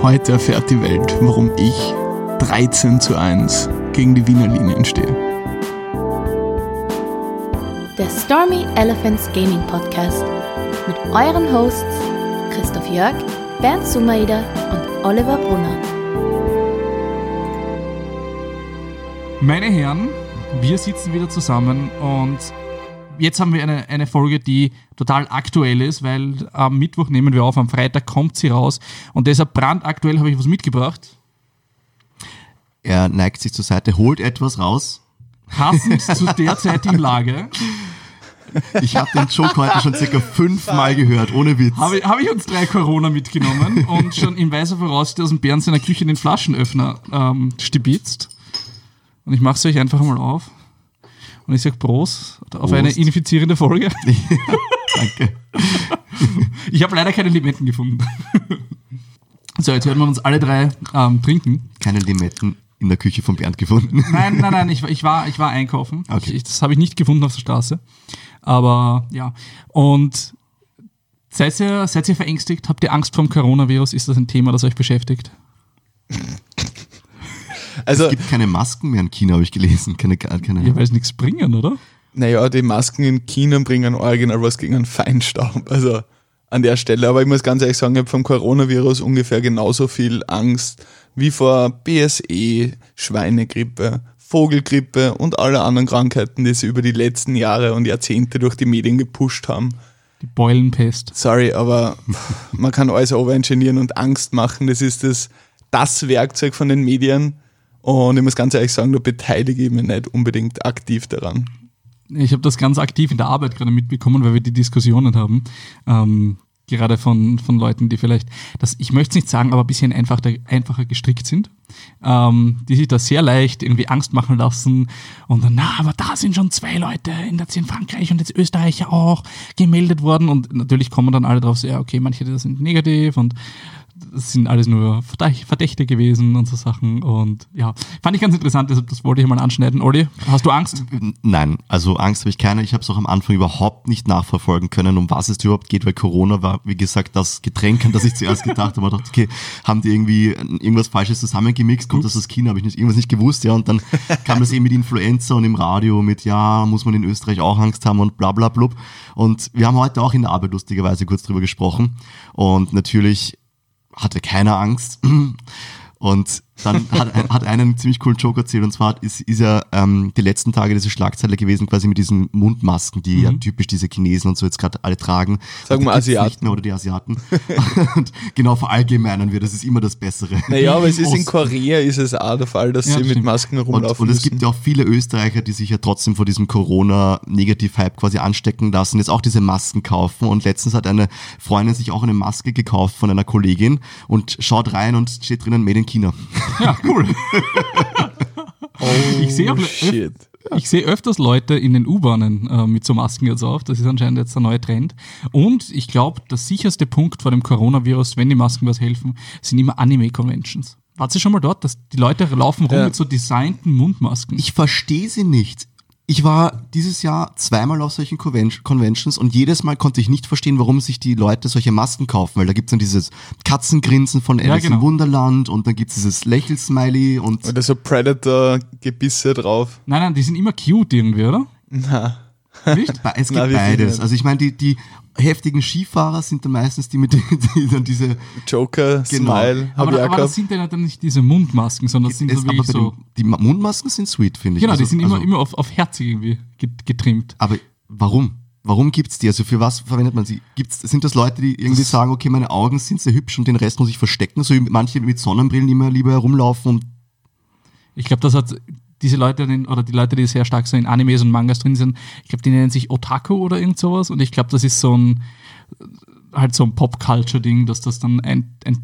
Heute erfährt die Welt, warum ich 13 zu 1 gegen die Wiener Linien stehe. Der Stormy Elephants Gaming Podcast mit euren Hosts Christoph Jörg, Bernd Sumaida und Oliver Brunner. Meine Herren, wir sitzen wieder zusammen und jetzt haben wir eine, eine Folge, die total aktuell ist, weil am Mittwoch nehmen wir auf, am Freitag kommt sie raus und deshalb brandaktuell habe ich was mitgebracht. Er neigt sich zur Seite, holt etwas raus. Passend zur derzeitigen Lage Ich habe den Joke heute schon circa fünfmal gehört, ohne Witz. habe ich, habe ich uns drei Corona mitgenommen und schon in weiser Voraussicht aus dem Bären seiner Küche den Flaschenöffner ähm, stibitzt. Und ich mache es euch einfach mal auf. Und ich sage Prost auf eine infizierende Folge. Danke. Ich habe leider keine Limetten gefunden. So, jetzt hören wir uns alle drei ähm, trinken. Keine Limetten in der Küche von Bernd gefunden. Nein, nein, nein, ich, war- ich, war, ich war einkaufen. Okay. Ich, das habe ich nicht gefunden auf der Straße. Aber ja. Und seid ihr, seid ihr verängstigt? Habt ihr Angst vor dem Coronavirus? Ist das ein Thema, das euch beschäftigt? Also, Es gibt keine Masken mehr in China, habe ich gelesen. Keine, keine, Ihr weiß nichts bringen, oder? naja, die Masken in China bringen original was gegen einen Feinstaub. Also an der Stelle. Aber ich muss ganz ehrlich sagen, ich habe vom Coronavirus ungefähr genauso viel Angst wie vor BSE, Schweinegrippe, Vogelgrippe und alle anderen Krankheiten, die sie über die letzten Jahre und Jahrzehnte durch die Medien gepusht haben. Die Beulenpest. Sorry, aber man kann alles overengineeren und Angst machen. Das ist das, das Werkzeug von den Medien. Und ich muss ganz ehrlich sagen, da beteilige ich mich nicht unbedingt aktiv daran. Ich habe das ganz aktiv in der Arbeit gerade mitbekommen, weil wir die Diskussionen haben. Ähm, gerade von, von Leuten, die vielleicht, das, ich möchte es nicht sagen, aber ein bisschen einfacher, einfacher gestrickt sind, ähm, die sich da sehr leicht irgendwie Angst machen lassen und dann, na, aber da sind schon zwei Leute in, der, in Frankreich und jetzt Österreich ja auch gemeldet worden und natürlich kommen dann alle drauf, so, ja, okay, manche sind negativ und das sind alles nur Verdäch- Verdächte gewesen und so Sachen und ja, fand ich ganz interessant, deshalb das wollte ich mal anschneiden. Olli, hast du Angst? Nein, also Angst habe ich keine. Ich habe es auch am Anfang überhaupt nicht nachverfolgen können, um was es überhaupt geht, weil Corona war, wie gesagt, das Getränk, an das ich zuerst gedacht habe. Ich dachte, okay, haben die irgendwie irgendwas Falsches zusammengemixt? Kommt das aus China? Habe ich nicht, irgendwas nicht gewusst, ja. Und dann kam das eben mit Influenza und im Radio mit, ja, muss man in Österreich auch Angst haben und bla bla blub. Und wir haben heute auch in der Arbeit lustigerweise kurz drüber gesprochen. Und natürlich hatte keiner Angst. Und dann hat, hat einer einen ziemlich coolen Joke erzählt und zwar ist, ist ja ähm, die letzten Tage diese Schlagzeile gewesen, quasi mit diesen Mundmasken, die ja typisch diese Chinesen und so jetzt gerade alle tragen. Mhm. Sagen wir gibt's Asiaten. Mehr, oder die Asiaten. und genau verallgemeinern wir, das ist immer das Bessere. Naja, aber es ist in Korea ist es auch der Fall, dass Ja, sie mit stimmt. Masken und, rumlaufen und es müssen. gibt ja auch viele Österreicher, die sich ja trotzdem vor diesem Corona-Negativ-Hype quasi anstecken lassen, jetzt auch diese Masken kaufen. Und letztens hat eine Freundin sich auch eine Maske gekauft von einer Kollegin und schaut rein und steht drinnen Made in China. Ja, cool. ich sehe auch Oh, shit. ich sehe öfters Leute in den U-Bahnen äh, mit so Masken jetzt auf. Das ist anscheinend jetzt der neue Trend. Und ich glaube, der sicherste Punkt vor dem Coronavirus, wenn die Masken was helfen, sind immer Anime-Conventions. Wart ihr schon mal dort, dass die Leute laufen rum Ja. mit so designten Mundmasken? Ich verstehe sie nicht. Ich war dieses Jahr zweimal auf solchen Conven Conventions und jedes Mal konnte ich nicht verstehen, warum sich die Leute solche Masken kaufen, weil da gibt's dann dieses Katzengrinsen von Alice genau. im Wunderland und dann gibt's dieses Lächelsmiley und Oder so Predator-Gebisse drauf. nein, nein, die sind immer cute irgendwie, oder? Na. Nicht? Es gibt Na, beides. Also ich meine, die, die heftigen Skifahrer sind dann meistens die mit die, die dann diese Joker, Genau. Smile, Aber, aber das sind ja dann nicht diese Mundmasken, sondern das sind es, so aber so. die Ma- Mundmasken sind sweet, finde ich. Genau, also, die sind immer, also, immer auf, auf herzig irgendwie get- getrimmt. Aber warum? Warum gibt's die? Also für was verwendet man sie? Gibt's, sind das Leute, die irgendwie sagen, okay, meine Augen sind sehr hübsch und den Rest muss ich verstecken, so wie manche mit Sonnenbrillen immer lieber herumlaufen und Ich glaube, das hat diese Leute oder die Leute, die sehr stark so in Animes und Mangas drin sind, ich glaube, die nennen sich Otaku oder irgend sowas. Und ich glaube, das ist so ein halt so ein Pop-Culture-Ding, dass das dann ein, ein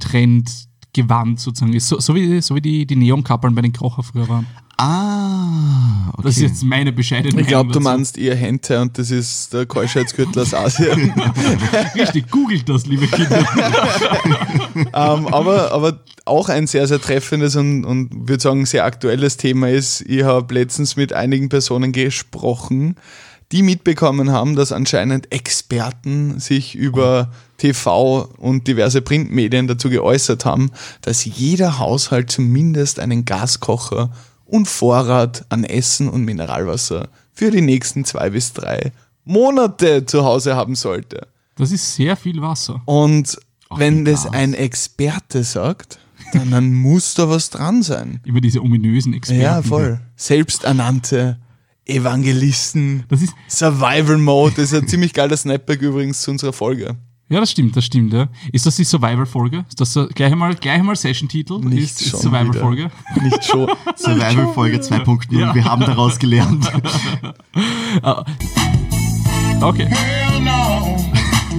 Trendgewand sozusagen ist. So, so wie, so wie die, die Neonkappeln bei den Krocher früher waren. Ah, okay. Das ist jetzt meine bescheidene Ich glaube, du meinst eher Hente und das ist der Keuschheitsgürtel aus Asien. Richtig, googelt das, liebe Kinder. ähm, aber, aber auch ein sehr, sehr treffendes und, und würde sagen, sehr aktuelles Thema ist, ich habe letztens mit einigen Personen gesprochen, die mitbekommen haben, dass anscheinend Experten sich über TV und diverse Printmedien dazu geäußert haben, dass jeder Haushalt zumindest einen Gaskocher und Vorrat an Essen und Mineralwasser für die nächsten zwei bis drei Monate zu Hause haben sollte. Das ist sehr viel Wasser. Und Ach, wenn das ein Experte sagt, dann, muss da was dran sein. Immer diese ominösen Experten. Ja, voll. Selbsternannte Evangelisten. Das ist, Survival Mode, das ist ein ziemlich geiler Snapback übrigens zu unserer Folge. ja, das stimmt, das stimmt, ja. Ist das die Survival-Folge? Ist das so, gleich einmal, gleich einmal Session-Titel? Nicht Ist, schon Survival-Folge? Nicht schon. Survival Folge 2.0. Wir haben daraus gelernt. Okay. Hell no,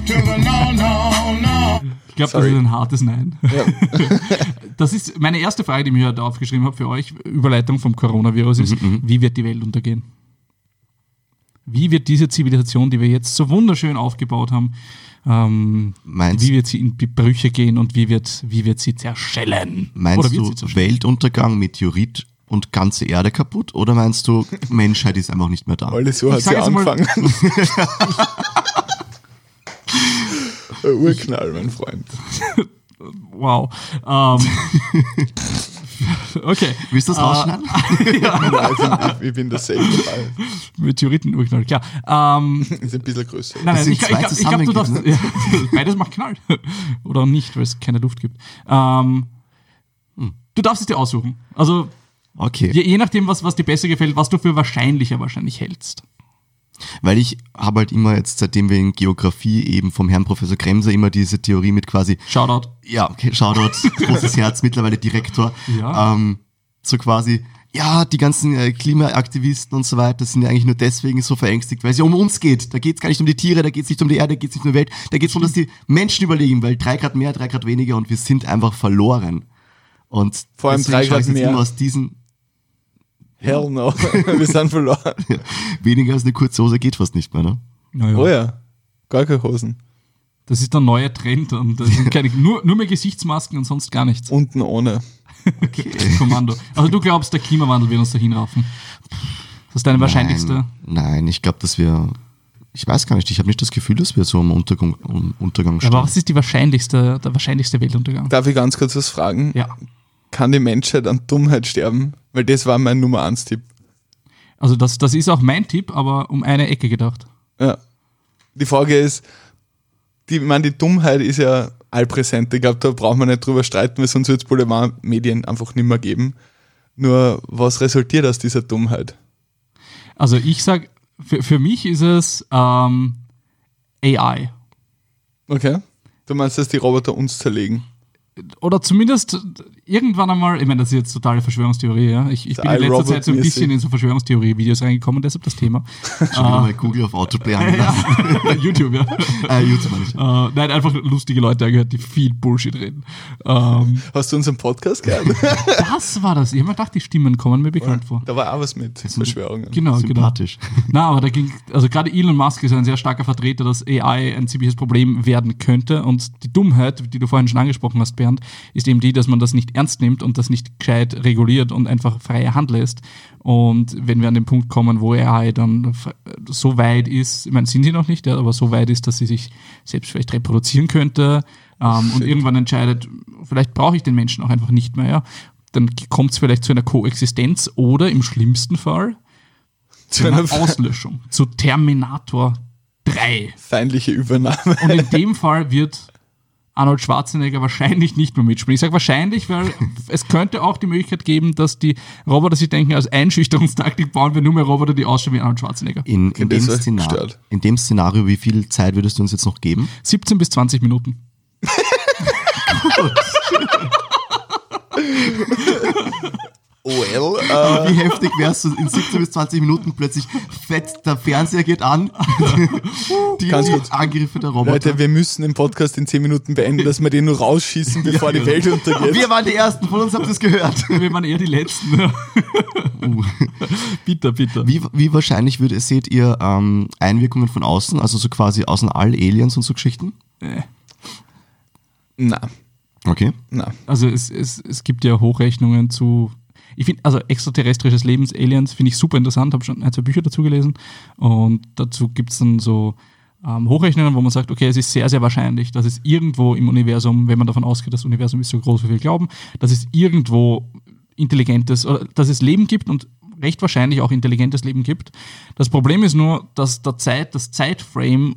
to the no, no, no. Ich glaube, das ist ein hartes Nein. Das ist meine erste Frage, die ich mir heute aufgeschrieben habe für euch. Überleitung vom Coronavirus ist, wie wird die Welt untergehen? Wie wird diese Zivilisation, die wir jetzt so wunderschön aufgebaut haben, ähm, wie wird sie in Brüche gehen und wie wird, wie wird sie zerschellen? Meinst Oder wird du sie zerschellen? Weltuntergang, Meteorit und ganze Erde kaputt? Oder meinst du, Menschheit ist einfach nicht mehr da? Alles so Ich hat sie angefangen. Urknall, mein Freund. Wow. Ähm, okay. Willst du das rausschneiden? Nein, ich, bin, ich bin der safe dabei. Meteoritenurknall, klar. Ähm, Ist ein bisschen größer. Nein, nein, ich, ich, glaub- ich glaube, du darfst. zusammengegeben, Ja, beides macht Knall. Oder nicht, weil es keine Luft gibt. Ähm, du darfst es dir aussuchen. Also Okay. je, je nachdem, was, was dir besser gefällt, was du für wahrscheinlicher wahrscheinlich hältst. Weil ich habe halt immer jetzt, seitdem wir in Geografie eben vom Herrn Professor Kremser immer diese Theorie mit quasi, Shoutout. ja, okay, Shoutout, großes Herz, mittlerweile Direktor, Ja. ähm, so quasi, ja, die ganzen äh, Klimaaktivisten und so weiter sind ja eigentlich nur deswegen so verängstigt, weil es ja um uns geht. Da geht es gar nicht um die Tiere, da geht es nicht um die Erde, da geht es nicht um die Welt, da geht es darum, dass die Menschen überlegen, weil drei Grad mehr, drei Grad weniger und wir sind einfach verloren. Und Vor allem drei Grad jetzt mehr. Immer aus diesen, Hell no. Wir sind verloren. weniger als eine kurze Hose geht fast nicht mehr, ne? Naja, Oh ja. Gar keine Hosen. Das ist der neue Trend und das sind keine, nur, nur mehr Gesichtsmasken und sonst gar nichts. Unten ohne. Kommando. Also du glaubst, der Klimawandel wird uns dahin raffen. Das ist deine wahrscheinlichste. Nein, nein ich glaube, dass wir. Ich weiß gar nicht, ich habe nicht das Gefühl, dass wir so am Untergang, um Untergang stehen. Aber was ist die wahrscheinlichste, der wahrscheinlichste Weltuntergang? Darf ich ganz kurz was fragen? Ja. Kann die Menschheit an Dummheit sterben? Weil das war mein Nummer 1 Tipp. Also das, das ist auch mein Tipp, aber um eine Ecke gedacht. Ja. Die Frage ist, die, ich meine, die Dummheit ist ja allpräsent. Ich glaube, da braucht man nicht drüber streiten, weil sonst wird es Boulevardmedien einfach nicht mehr geben. Nur, was resultiert aus dieser Dummheit? Also ich sag, für, für mich ist es ähm, AI. Okay? Du meinst, dass die Roboter uns zerlegen? Oder zumindest irgendwann einmal, ich meine, das ist jetzt totale Verschwörungstheorie, ja. Ich, ich bin in letzter Zeit so ein bisschen in so Verschwörungstheorie-Videos reingekommen, deshalb das Thema. Schon wieder mal Google auf Autoplay angelassen. YouTube, ja. äh, YouTube. Äh, nein, einfach lustige Leute gehört, die viel Bullshit reden. Ähm, Hast du unseren Podcast gehört? das war das. Ich habe mir gedacht, die Stimmen kommen mir bekannt vor. da war auch was mit Verschwörungen. Genau, genau. Sympathisch. Na, aber da ging, also gerade Elon Musk ist ein sehr starker Vertreter, dass AI ein ziemliches Problem werden könnte. Und die Dummheit, die du vorhin schon angesprochen hast, Bernd, ist eben die, dass man das nicht ernst nimmt und das nicht gescheit reguliert und einfach freie Hand lässt. Und wenn wir an den Punkt kommen, wo AI dann f- so weit ist, ich meine, sind sie noch nicht, ja, aber so weit ist, dass sie sich selbst vielleicht reproduzieren könnte ähm, und irgendwann entscheidet, vielleicht brauche ich den Menschen auch einfach nicht mehr, ja. Dann kommt es vielleicht zu einer Koexistenz oder im schlimmsten Fall zu einer Auslöschung, zu Terminator 3. Feindliche Übernahme. Und in dem Fall wird Arnold Schwarzenegger wahrscheinlich nicht mehr mitspielen. Ich sage wahrscheinlich, weil es könnte auch die Möglichkeit geben, dass die Roboter sich denken, als Einschüchterungstaktik bauen wir nur mehr Roboter, die ausschauen wie Arnold Schwarzenegger. In, in, dem Szenario, gestört. in dem Szenario, wie viel Zeit würdest du uns jetzt noch geben? 17 bis 20 Minuten. Well, äh, Wie heftig wärst du in 17 bis 20 Minuten plötzlich fett, der Fernseher geht an, die, Ganz kurz. Angriffe der Roboter. Leute, wir müssen den Podcast in 10 Minuten beenden, dass wir den nur rausschießen, bevor die Welt untergeht. wir waren die Ersten, von uns habt ihr es gehört. Wir waren eher die Letzten. bitter, bitter. Wie, wie wahrscheinlich würde, seht ihr ähm, Einwirkungen von außen, also so quasi außen all Aliens und so Geschichten? Äh. Na, Okay. na. Also es, es, es gibt ja Hochrechnungen zu. Ich finde, also extraterrestrisches Lebens, Aliens, finde ich super interessant, habe schon ein, zwei Bücher dazu gelesen und dazu gibt es dann so ähm, Hochrechnungen, wo man sagt, okay, es ist sehr, sehr wahrscheinlich, dass es irgendwo im Universum, wenn man davon ausgeht, das Universum ist so groß, wie wir glauben, dass es irgendwo intelligentes, oder dass es Leben gibt und recht wahrscheinlich auch intelligentes Leben gibt. Das Problem ist nur, dass der Zeit, das Zeitframe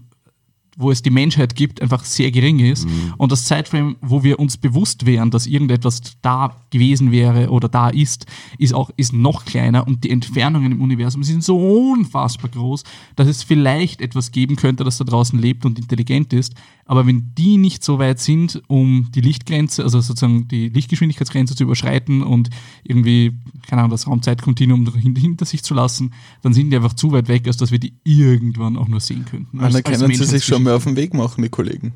wo es die Menschheit gibt, einfach sehr gering ist. Und das Zeitframe, wo wir uns bewusst wären, dass irgendetwas da gewesen wäre oder da ist, ist auch ist noch kleiner und die Entfernungen im Universum sind so unfassbar groß, dass es vielleicht etwas geben könnte, das da draußen lebt und intelligent ist. Aber wenn die nicht so weit sind, um die Lichtgrenze, also sozusagen die Lichtgeschwindigkeitsgrenze zu überschreiten und irgendwie, keine Ahnung, das Raumzeitkontinuum hin- hinter sich zu lassen, dann sind die einfach zu weit weg, als dass wir die irgendwann auch nur sehen könnten. Dann können sie sich schon mal auf den Weg machen, die Kollegen.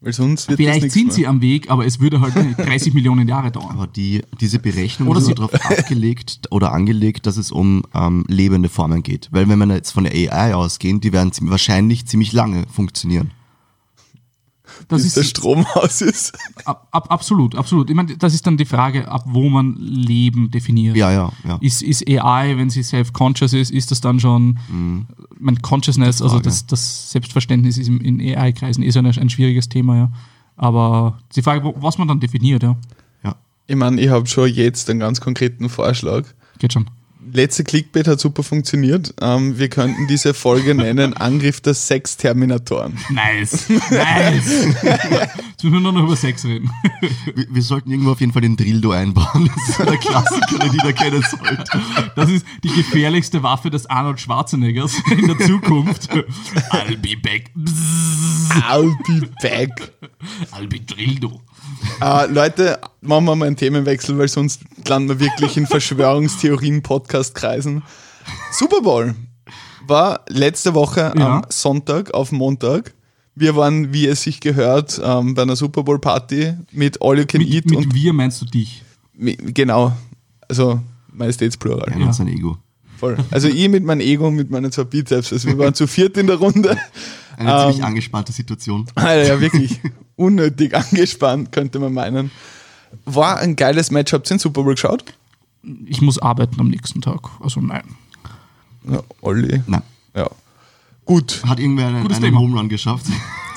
Weil sonst wird Vielleicht sind mehr. sie am Weg, aber es würde halt 30 Millionen Jahre dauern. Aber die, diese Berechnung Oder ist sie- so darauf abgelegt oder angelegt, dass es um ähm, lebende Formen geht. Weil wenn wir jetzt von der AI ausgehen, die werden wahrscheinlich ziemlich lange funktionieren. Das bis der ist Strom aus ist. ab, ab, absolut, absolut. Ich meine, das ist dann die Frage, ab wo man Leben definiert. Ja, ja, ja. Ist, ist AI, wenn sie self-conscious ist, ist das dann schon, mein Consciousness, also das, das Selbstverständnis ist in AI-Kreisen eh so ein, ein schwieriges Thema, ja. Aber die Frage, was man dann definiert, ja, ja. Ich meine, ich habe schon jetzt einen ganz konkreten Vorschlag. geht schon. Letzte Clickbait hat super funktioniert. Ähm, wir könnten diese Folge nennen Angriff der Sexterminatoren. Nice, nice. Jetzt müssen wir nur noch über Sex reden. Wir, wir sollten irgendwo auf jeden Fall den Drildo einbauen. Das ist der Klassiker, den jeder kennen sollte. Das ist die gefährlichste Waffe des Arnold Schwarzeneggers in der Zukunft. I'll be back. Bzzz. I'll be back. I'll be Drildo. Äh, Leute, machen wir mal einen Themenwechsel, weil sonst landen wir wirklich in Verschwörungstheorien-Podcast-Kreisen. Super Bowl war letzte Woche Ja. am Sonntag auf Montag. Wir waren, wie es sich gehört, ähm, bei einer Super Bowl Party mit All You Can Mit, Eat mit und wir meinst du dich? genau, also Majestätsplural. Einer hat sein Ego. Voll. Also ich mit meinem Ego und mit meinen zwei Bizeps. Also wir waren zu viert in der Runde. Eine ziemlich Ähm, angespannte Situation. Alter, ja, wirklich unnötig angespannt, könnte man meinen. War ein geiles Match. Habt ihr den Super Bowl geschaut? Ich muss arbeiten am nächsten Tag. Also nein. Ja, Olli. Nein. Ja. Gut. Hat irgendwer einen, Gutes einen Thema. Home Run geschafft?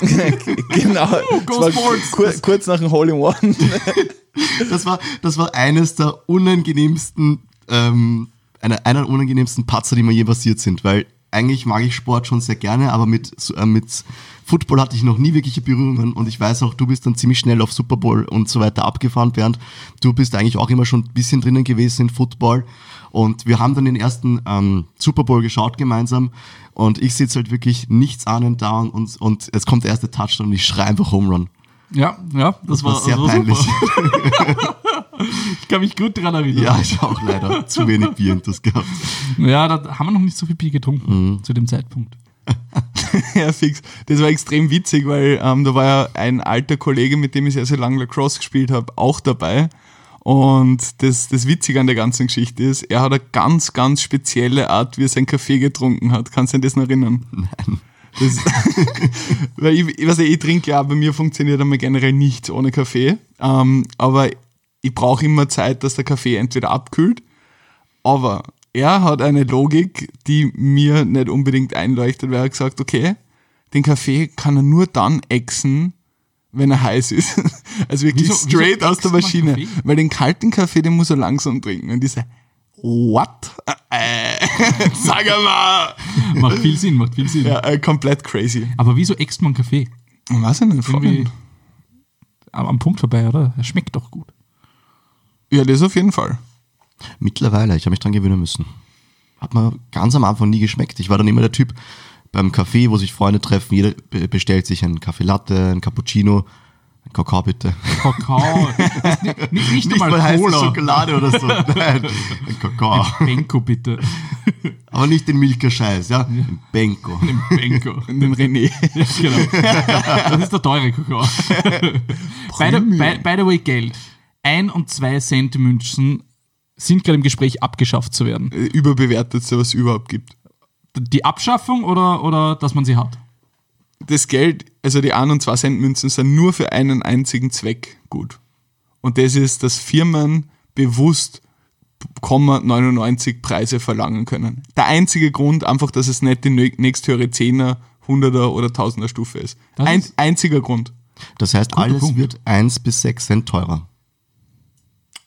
genau. go Das war Sports. kur kurz nach dem Hole in One. Das war, das war eines der unangenehmsten, ähm, einer, einer der unangenehmsten Patzer, die mir je passiert sind, weil eigentlich mag ich Sport schon sehr gerne, aber mit, äh, mit Football hatte ich noch nie wirkliche Berührungen und ich weiß auch, du bist dann ziemlich schnell auf Super Bowl und so weiter abgefahren, Bernd. Du bist eigentlich auch immer schon ein bisschen drinnen gewesen in Football und wir haben dann den ersten ähm, Super Bowl geschaut gemeinsam und ich sitze halt wirklich nichts ahnend da und, und, und es kommt der erste Touchdown und ich schreie einfach Home Run. Ja, ja, das, Das war sehr das war peinlich. Ich kann mich gut daran erinnern. Ja, ich auch leider zu wenig Bier in das gehabt. Ja, da haben wir noch nicht so viel Bier getrunken Mhm. zu dem Zeitpunkt. ja, fix. Das war extrem witzig, weil ähm, da war ja ein alter Kollege, mit dem ich sehr, sehr lange Lacrosse gespielt habe, auch dabei. Und das, das Witzige an der ganzen Geschichte ist, er hat eine ganz, ganz spezielle Art, wie er seinen Kaffee getrunken hat. Kannst du dich das noch erinnern? Nein. Das, weil ich, ich, weiß nicht, ich trinke ja, bei mir funktioniert einmal generell nichts ohne Kaffee. Ähm, aber ich brauche immer Zeit, dass der Kaffee entweder abkühlt. Aber er hat eine Logik, die mir nicht unbedingt einleuchtet, weil er hat gesagt, okay, den Kaffee kann er nur dann exen, wenn er heiß ist. Also wirklich Wieso- wieso straight aus der Maschine. Weil den kalten Kaffee, den muss er langsam trinken. Und diese, what? Äh, sag mal! Macht viel Sinn, macht viel Sinn. Ja, äh, komplett crazy. Aber wieso äxt man Kaffee? Was denn? Irgendwie am, am Punkt vorbei, oder? Er schmeckt doch gut. Ja, das auf jeden Fall. Mittlerweile, ich habe mich dran gewöhnen müssen. Hat mir ganz am Anfang nie geschmeckt. Ich war dann immer der Typ beim Café, wo sich Freunde treffen, jeder be- bestellt sich einen Kaffee Latte, einen Cappuccino, einen Kakao bitte. Kakao. Ist nicht, nicht, nicht, einmal heiße Cola. Schokolade oder so. Nein, ein Kakao. Benko bitte. Aber nicht den Milka-Scheiß, ja? Ein Benko. Nimm Benko. Den René. Ja, genau. Das ist der teure Kakao. by, the, by, by the way, Geld. Ein und zwei Cent Münzen sind gerade im Gespräch abgeschafft zu werden. Äh, Überbewertetste, was es überhaupt gibt. Die Abschaffung oder, oder dass man sie hat? Das Geld, also die 1 und 2 Cent Münzen sind nur für einen einzigen Zweck gut. Und das ist, dass Firmen bewusst 0,99 Preise verlangen können. Der einzige Grund einfach, dass es nicht die nächsthöhere 10er, 100er oder 1000er Stufe ist. Ein, ist- einziger Grund. Das heißt, Guter alles Punkt. wird 1 bis 6 Cent teurer.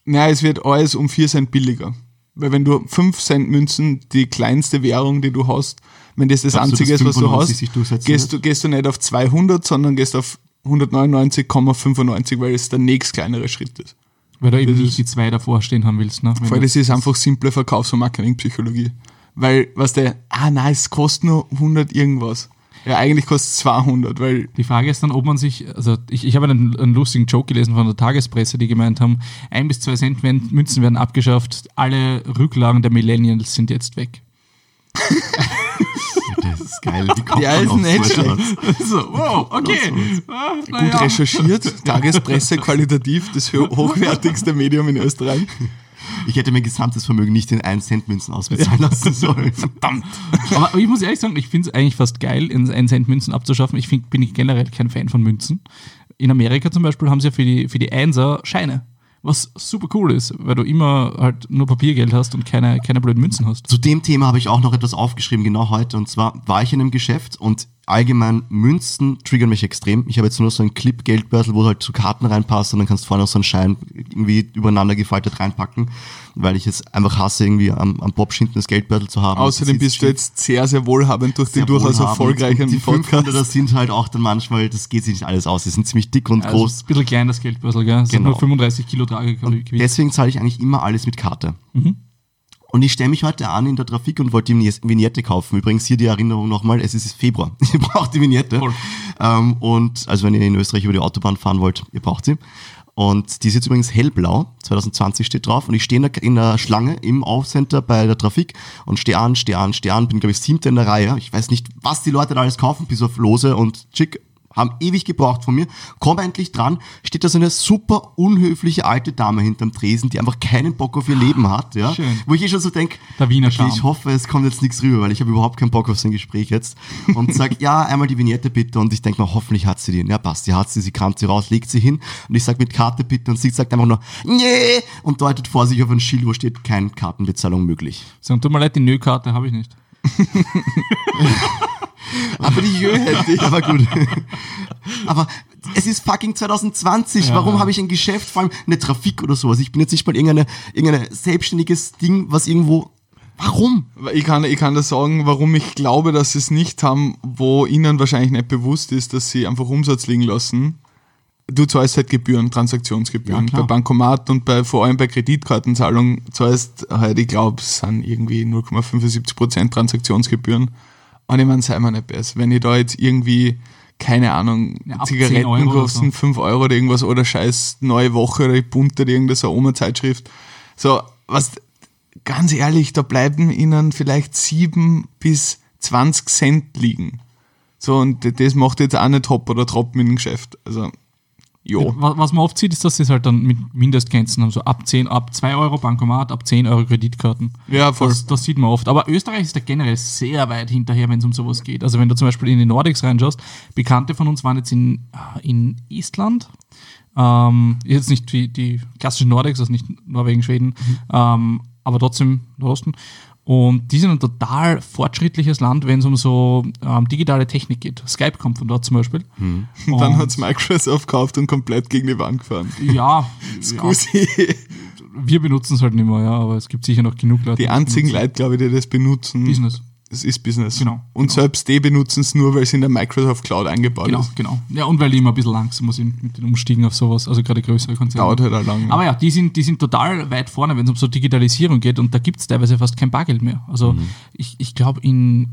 Naja, es wird alles um 4 Cent billiger. Weil wenn du 5 Cent Münzen, die kleinste Währung, die du hast, wenn das das Glaubst einzige ist, was du 95 hast, gehst du, gehst du nicht auf 200, sondern gehst auf 199,95, weil es der nächst kleinere Schritt ist. Weil du eben nicht die zwei davor stehen haben willst. Ne? Weil das ist einfach simple Verkaufs- und Marketingpsychologie. Weil, was der, ah nein, es kostet nur 100 irgendwas. Ja, eigentlich kostet es 200, weil Die Frage ist dann, ob man sich, also ich, ich habe einen, einen lustigen Joke gelesen von der Tagespresse, die gemeint haben, ein bis zwei Cent werden, Münzen werden abgeschafft, alle Rücklagen der Millennials sind jetzt weg. Das ist geil. Wie kommt Ja, ist nicht so etwas? so, wow, okay. Ah, gut ja. recherchiert, Tagespresse qualitativ, das hochwertigste Medium in Österreich. Ich hätte mein gesamtes Vermögen nicht in 1 Cent Münzen ausbezahlen lassen sollen. Verdammt. Aber ich muss ehrlich sagen, ich finde es eigentlich fast geil, in 1 Cent Münzen abzuschaffen. Ich find, bin ich generell kein Fan von Münzen. In Amerika zum Beispiel haben sie ja für die, für die Einser Scheine. Was super cool ist, weil du immer halt nur Papiergeld hast und keine, keine blöden Münzen hast. Zu dem Thema habe ich auch noch etwas aufgeschrieben, genau heute. Und zwar war ich in einem Geschäft und allgemein Münzen triggern mich extrem. Ich habe jetzt nur so einen Clip-Geldbeutel, wo halt so Karten reinpassen und dann kannst du vorne noch so einen Schein irgendwie übereinander gefaltet reinpacken, weil ich jetzt einfach hasse, irgendwie am, am Bob hinten das Geldbeutel zu haben. Außerdem Das bist du jetzt sehr, sehr wohlhabend durch den durchaus erfolgreichen Die Podcast. 500er sind halt auch dann manchmal, das geht sich nicht alles aus. Die sind ziemlich dick und Also groß. ein bisschen klein das Geldbörsel, gell? Es Genau. sind nur 35 Kilo Tragegewicht. Deswegen zahle ich eigentlich immer alles mit Karte. Mhm. Und ich stelle mich heute an in der Trafik und wollte die Vignette kaufen. Übrigens hier die Erinnerung nochmal, es ist Februar. ihr braucht die Vignette. Voll. Ähm, und also wenn ihr in Österreich über die Autobahn fahren wollt, ihr braucht sie. Und die ist jetzt übrigens hellblau, 2020 steht drauf. Und ich stehe in der, in der Schlange im Aufcenter bei der Trafik und stehe an, stehe an, stehe an, bin glaube ich siebte in der Reihe. Ich weiß nicht, was die Leute da alles kaufen, bis auf Lose und Chick haben ewig gebraucht von mir, komme endlich dran, steht da so eine super unhöfliche alte Dame hinterm Tresen, die einfach keinen Bock auf ihr Leben hat, ja. Schön. Wo ich eh schon so denke, okay, ich hoffe, es kommt jetzt nichts rüber, weil ich habe überhaupt keinen Bock auf so ein Gespräch jetzt. Und sag, ja, einmal die Vignette bitte und ich denke mir, hoffentlich hat sie die. Ja, passt, die hat sie, sie kramt sie raus, legt sie hin und ich sag mit Karte bitte und sie sagt einfach nur, nee, und deutet vor sich auf ein Schild, wo steht, keine Kartenbezahlung möglich. So, tut mir leid, die Nö-Karte habe ich nicht. Aber die Jö hätte ich. Aber gut. Aber es ist fucking 2020. Ja. Warum habe ich ein Geschäft, vor allem eine Trafik oder sowas? Ich bin jetzt nicht mal irgendeine, irgendeine selbstständiges Ding, was irgendwo. Warum? Ich kann, ich kann da sagen, warum ich glaube, dass sie es nicht haben, wo ihnen wahrscheinlich nicht bewusst ist, dass sie einfach Umsatz liegen lassen. Du zahlst halt Gebühren, Transaktionsgebühren. Ja, bei Bankomat und bei, vor allem bei Kreditkartenzahlung zahlst halt, ich glaube, es sind irgendwie 0,75% Transaktionsgebühren. Und ich meine, sei mal nicht besser. Wenn ich da jetzt irgendwie, keine Ahnung, Ja, ab 10 Zigaretten kosten so. 5 Euro oder irgendwas oder scheiß neue Woche oder bunte irgendeine so Oma-Zeitschrift. So, was, ganz ehrlich, da bleiben ihnen vielleicht 7 bis 20 Cent liegen. So, und das macht jetzt auch nicht Top oder Trop mit dem Geschäft. Also, jo. Was, man oft sieht, ist, dass sie es halt dann mit Mindestgrenzen haben. So ab 10, ab 2 Euro Bankomat, ab 10 Euro Kreditkarten. Ja, voll. Das, das sieht man oft. Aber Österreich ist da generell sehr weit hinterher, wenn es um sowas geht. Also wenn du zum Beispiel in die Nordics reinschaust, Bekannte von uns waren jetzt in, in Estland. Ähm, jetzt nicht die, die klassischen Nordics, also nicht Norwegen, Schweden, ähm, aber trotzdem Nordosten. Und die sind ein total fortschrittliches Land, wenn es um so ähm, digitale Technik geht. Skype kommt von dort zum Beispiel. Und dann Und- hat's Microsoft gekauft und komplett gegen die Wand gefahren. Ja, ja, Scusi. wir benutzen es halt nicht mehr, ja, aber es gibt sicher noch genug Leute. Die es einzigen. Leute, glaube ich, die das benutzen. Business. Es ist Business. Genau, Und genau. selbst die benutzen es nur, weil es in der Microsoft Cloud eingebaut Genau, ist. genau. Ja, und weil die immer ein bisschen langsam sind mit den Umstiegen auf sowas, also gerade größere Konzerne. Dauert halt auch lang. Aber ja, die sind, die sind total weit vorne, wenn es um so Digitalisierung geht und da gibt es teilweise fast kein Bargeld mehr. Also ich, ich glaube in,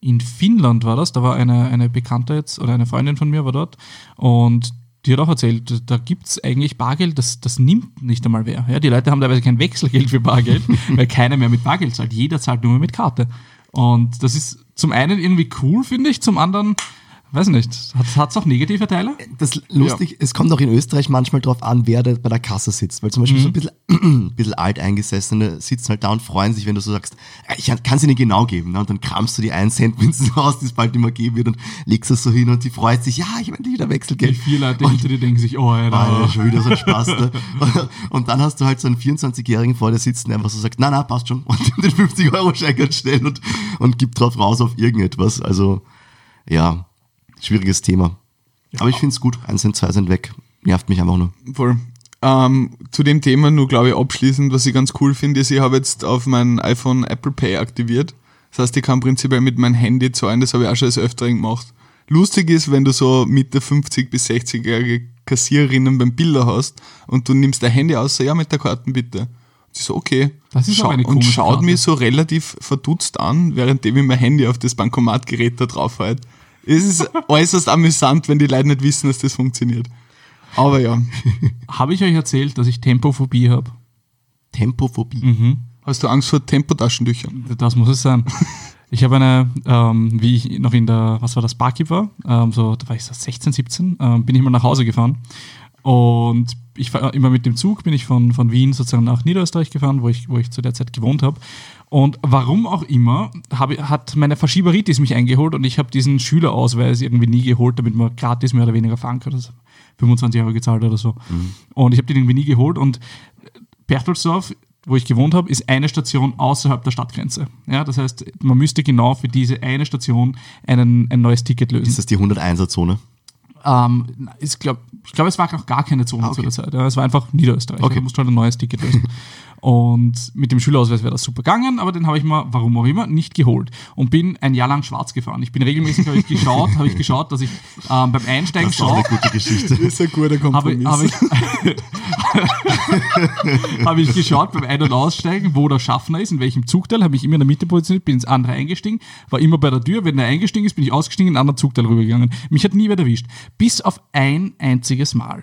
in Finnland war das, da war eine, eine Bekannte jetzt oder eine Freundin von mir war dort und die hat auch erzählt, da gibt es eigentlich Bargeld, das, das nimmt nicht einmal wer. Ja, die Leute haben teilweise kein Wechselgeld für Bargeld, weil keiner mehr mit Bargeld zahlt. Jeder zahlt nur mehr mit Karte. Und das ist zum einen irgendwie cool, finde ich, zum anderen weiß nicht, hat es auch negative Teile? Das lustig, es kommt auch in Österreich manchmal drauf an, wer da bei der Kasse sitzt. Weil zum Beispiel so ein bisschen, ein bisschen alteingesessene sitzen halt da und freuen sich, wenn du so sagst, "Ja, ich kann sie nicht genau geben. Ne? Und dann kramst du die 1 Cent Münzen raus, die es bald nicht mehr geben wird und legst es so hin und die freut sich, ja, ich meine wieder Die Wechselgeld. vier Leute hinter dir denken sich, oh, Alter, Alter. schon wieder so ein Spaß. Ne? Und dann hast du halt so einen 24-Jährigen vor dir sitzen, der einfach so sagt, na, na, passt schon. Und den 50-Euro-Schein ganz schnell und, und gibt drauf raus auf irgendetwas. Also, ja, schwieriges Thema. Aber ich finde es gut. Eins sind, zwei sind weg. Nervt mich einfach nur. Voll. Ähm, zu dem Thema nur, glaube ich, abschließend, was ich ganz cool finde, ist, ich habe jetzt auf mein iPhone Apple Pay aktiviert. Das heißt, ich kann prinzipiell mit meinem Handy zahlen, das habe ich auch schon des Öfteren gemacht. Lustig ist, wenn du so Mitte 50 bis 60-jährige Kassiererinnen beim Bilder hast und du nimmst dein Handy aus, so, ja, mit der Karten bitte. Und sie so, okay. Das ist Schau- eine Und schaut Karte. mich so relativ verdutzt an, währenddem ich mein Handy auf das Bankomatgerät da drauf halt. Es ist äußerst amüsant, wenn die Leute nicht wissen, dass das funktioniert. Aber ja. Habe ich euch erzählt, dass ich Tempophobie habe? Tempophobie. Hast du Angst vor Tempotaschentüchern? Das muss es sein. Ich habe eine, ähm, wie ich noch in der, was war das, Barkeep war, ähm, so, da war ich so 16, 17, ähm, bin ich mal nach Hause gefahren und ich war immer mit dem Zug, bin ich von, von Wien sozusagen nach Niederösterreich gefahren, wo ich, wo ich zu der Zeit gewohnt habe. Und warum auch immer, habe, hat meine Verschieberitis mich eingeholt und ich habe diesen Schülerausweis irgendwie nie geholt, damit man gratis mehr oder weniger fahren kann. Das 25 Euro gezahlt oder so. Und ich habe den irgendwie nie geholt und Berchtoldsdorf, wo ich gewohnt habe, ist eine Station außerhalb der Stadtgrenze. Ja, das heißt, man müsste genau für diese eine Station einen, ein neues Ticket lösen. Ist das die 101er-Zone? Ähm, ist, glaub, ich glaube, es war auch gar keine Zone Ah, okay. zu der Zeit. Es war einfach Niederösterreich. Okay. Da musst du halt ein neues Ticket lösen. Und mit dem Schülerausweis wäre das super gegangen, aber den habe ich mir, warum auch immer, nicht geholt. Und bin ein Jahr lang schwarz gefahren. Ich bin regelmäßig, habe ich geschaut, habe ich geschaut, dass ich ähm, beim Einsteigen Das ist auch eine schaue, gute Geschichte. Das ist ein guter habe Kompromiss. hab ich, habe ich geschaut beim Ein- und Aussteigen, wo der Schaffner ist, in welchem Zugteil, habe ich immer in der Mitte positioniert, bin ins andere eingestiegen, war immer bei der Tür, wenn er eingestiegen ist, bin ich ausgestiegen, in ein anderes Zugteil rübergegangen. Mich hat nie wer erwischt. Bis auf ein einziges Mal.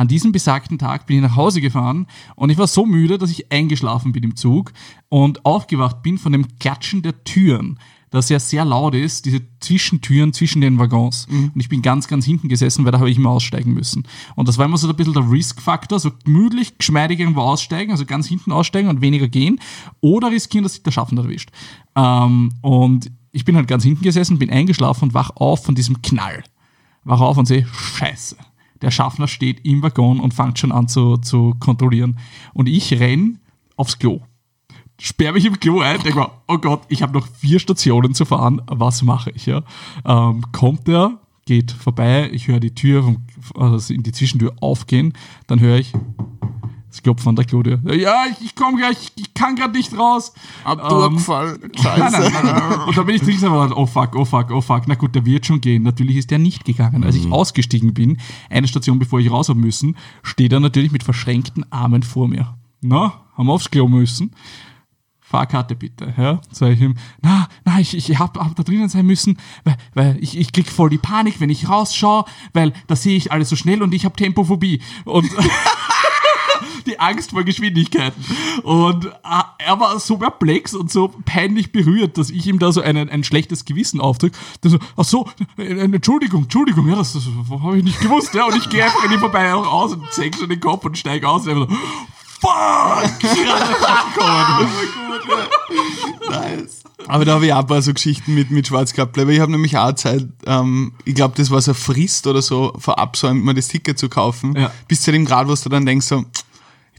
An diesem besagten Tag bin ich nach Hause gefahren und ich war so müde, dass ich eingeschlafen bin im Zug und aufgewacht bin von dem Klatschen der Türen, das ja sehr laut ist, diese Zwischentüren zwischen den Waggons. Und ich bin ganz, ganz hinten gesessen, weil da habe ich immer aussteigen müssen. Und das war immer so ein bisschen der Risk-Faktor, so gemütlich, geschmeidig irgendwo aussteigen, also ganz hinten aussteigen und weniger gehen oder riskieren, dass sich der Schaffner erwischt. Ähm, und ich bin halt ganz hinten gesessen, bin eingeschlafen und wach auf von diesem Knall wach auf und sehe, scheiße. Der Schaffner steht im Waggon und fängt schon an zu, zu kontrollieren. Und ich renn aufs Klo. Sperr mich im Klo ein, denke mir, oh Gott, ich habe noch vier Stationen zu fahren, was mache ich? Ja? Ähm, kommt er, geht vorbei, ich höre die Tür vom, also in die Zwischentür aufgehen, dann höre ich das Klopfen an der Klotür. Ja, ich, ich komme gleich, ich kann gerade nicht raus. Ab Ähm, durchgefallen. Nein, Scheiße. nein, nein, nein. Und da bin ich drin und gedacht, oh fuck, oh fuck, oh fuck. Na gut, der wird schon gehen. Natürlich ist der nicht gegangen. Als ich ausgestiegen bin, eine Station bevor ich raus habe müssen, steht er natürlich mit verschränkten Armen vor mir. Na, haben wir aufs Klo müssen. Fahrkarte bitte, ja. Sag ich ihm, na, na, ich, ich hab, hab da drinnen sein müssen, weil, weil ich, ich krieg voll die Panik, wenn ich rausschaue, weil da sehe ich alles so schnell und ich habe Tempophobie. Und die Angst vor Geschwindigkeiten. Und äh, er war so perplex und so peinlich berührt, dass ich ihm da so ein, ein schlechtes Gewissen aufdrücke. So, ach so, äh, Entschuldigung, Entschuldigung, ja, das, das habe ich nicht gewusst. Ja, und ich gehe einfach an ihm vorbei auch raus und senke schon den Kopf und steige aus. Und einfach so, fuck! Gerade Nice. Aber da habe ich auch ein paar so Geschichten mit, mit Schwarz gehabt, weil ich habe nämlich auch Zeit, ähm, ich glaube, das war so eine Frist oder so, verabsäumt, mir das Ticket zu kaufen. Ja. Bis zu dem Grad, wo du dann denkst, so,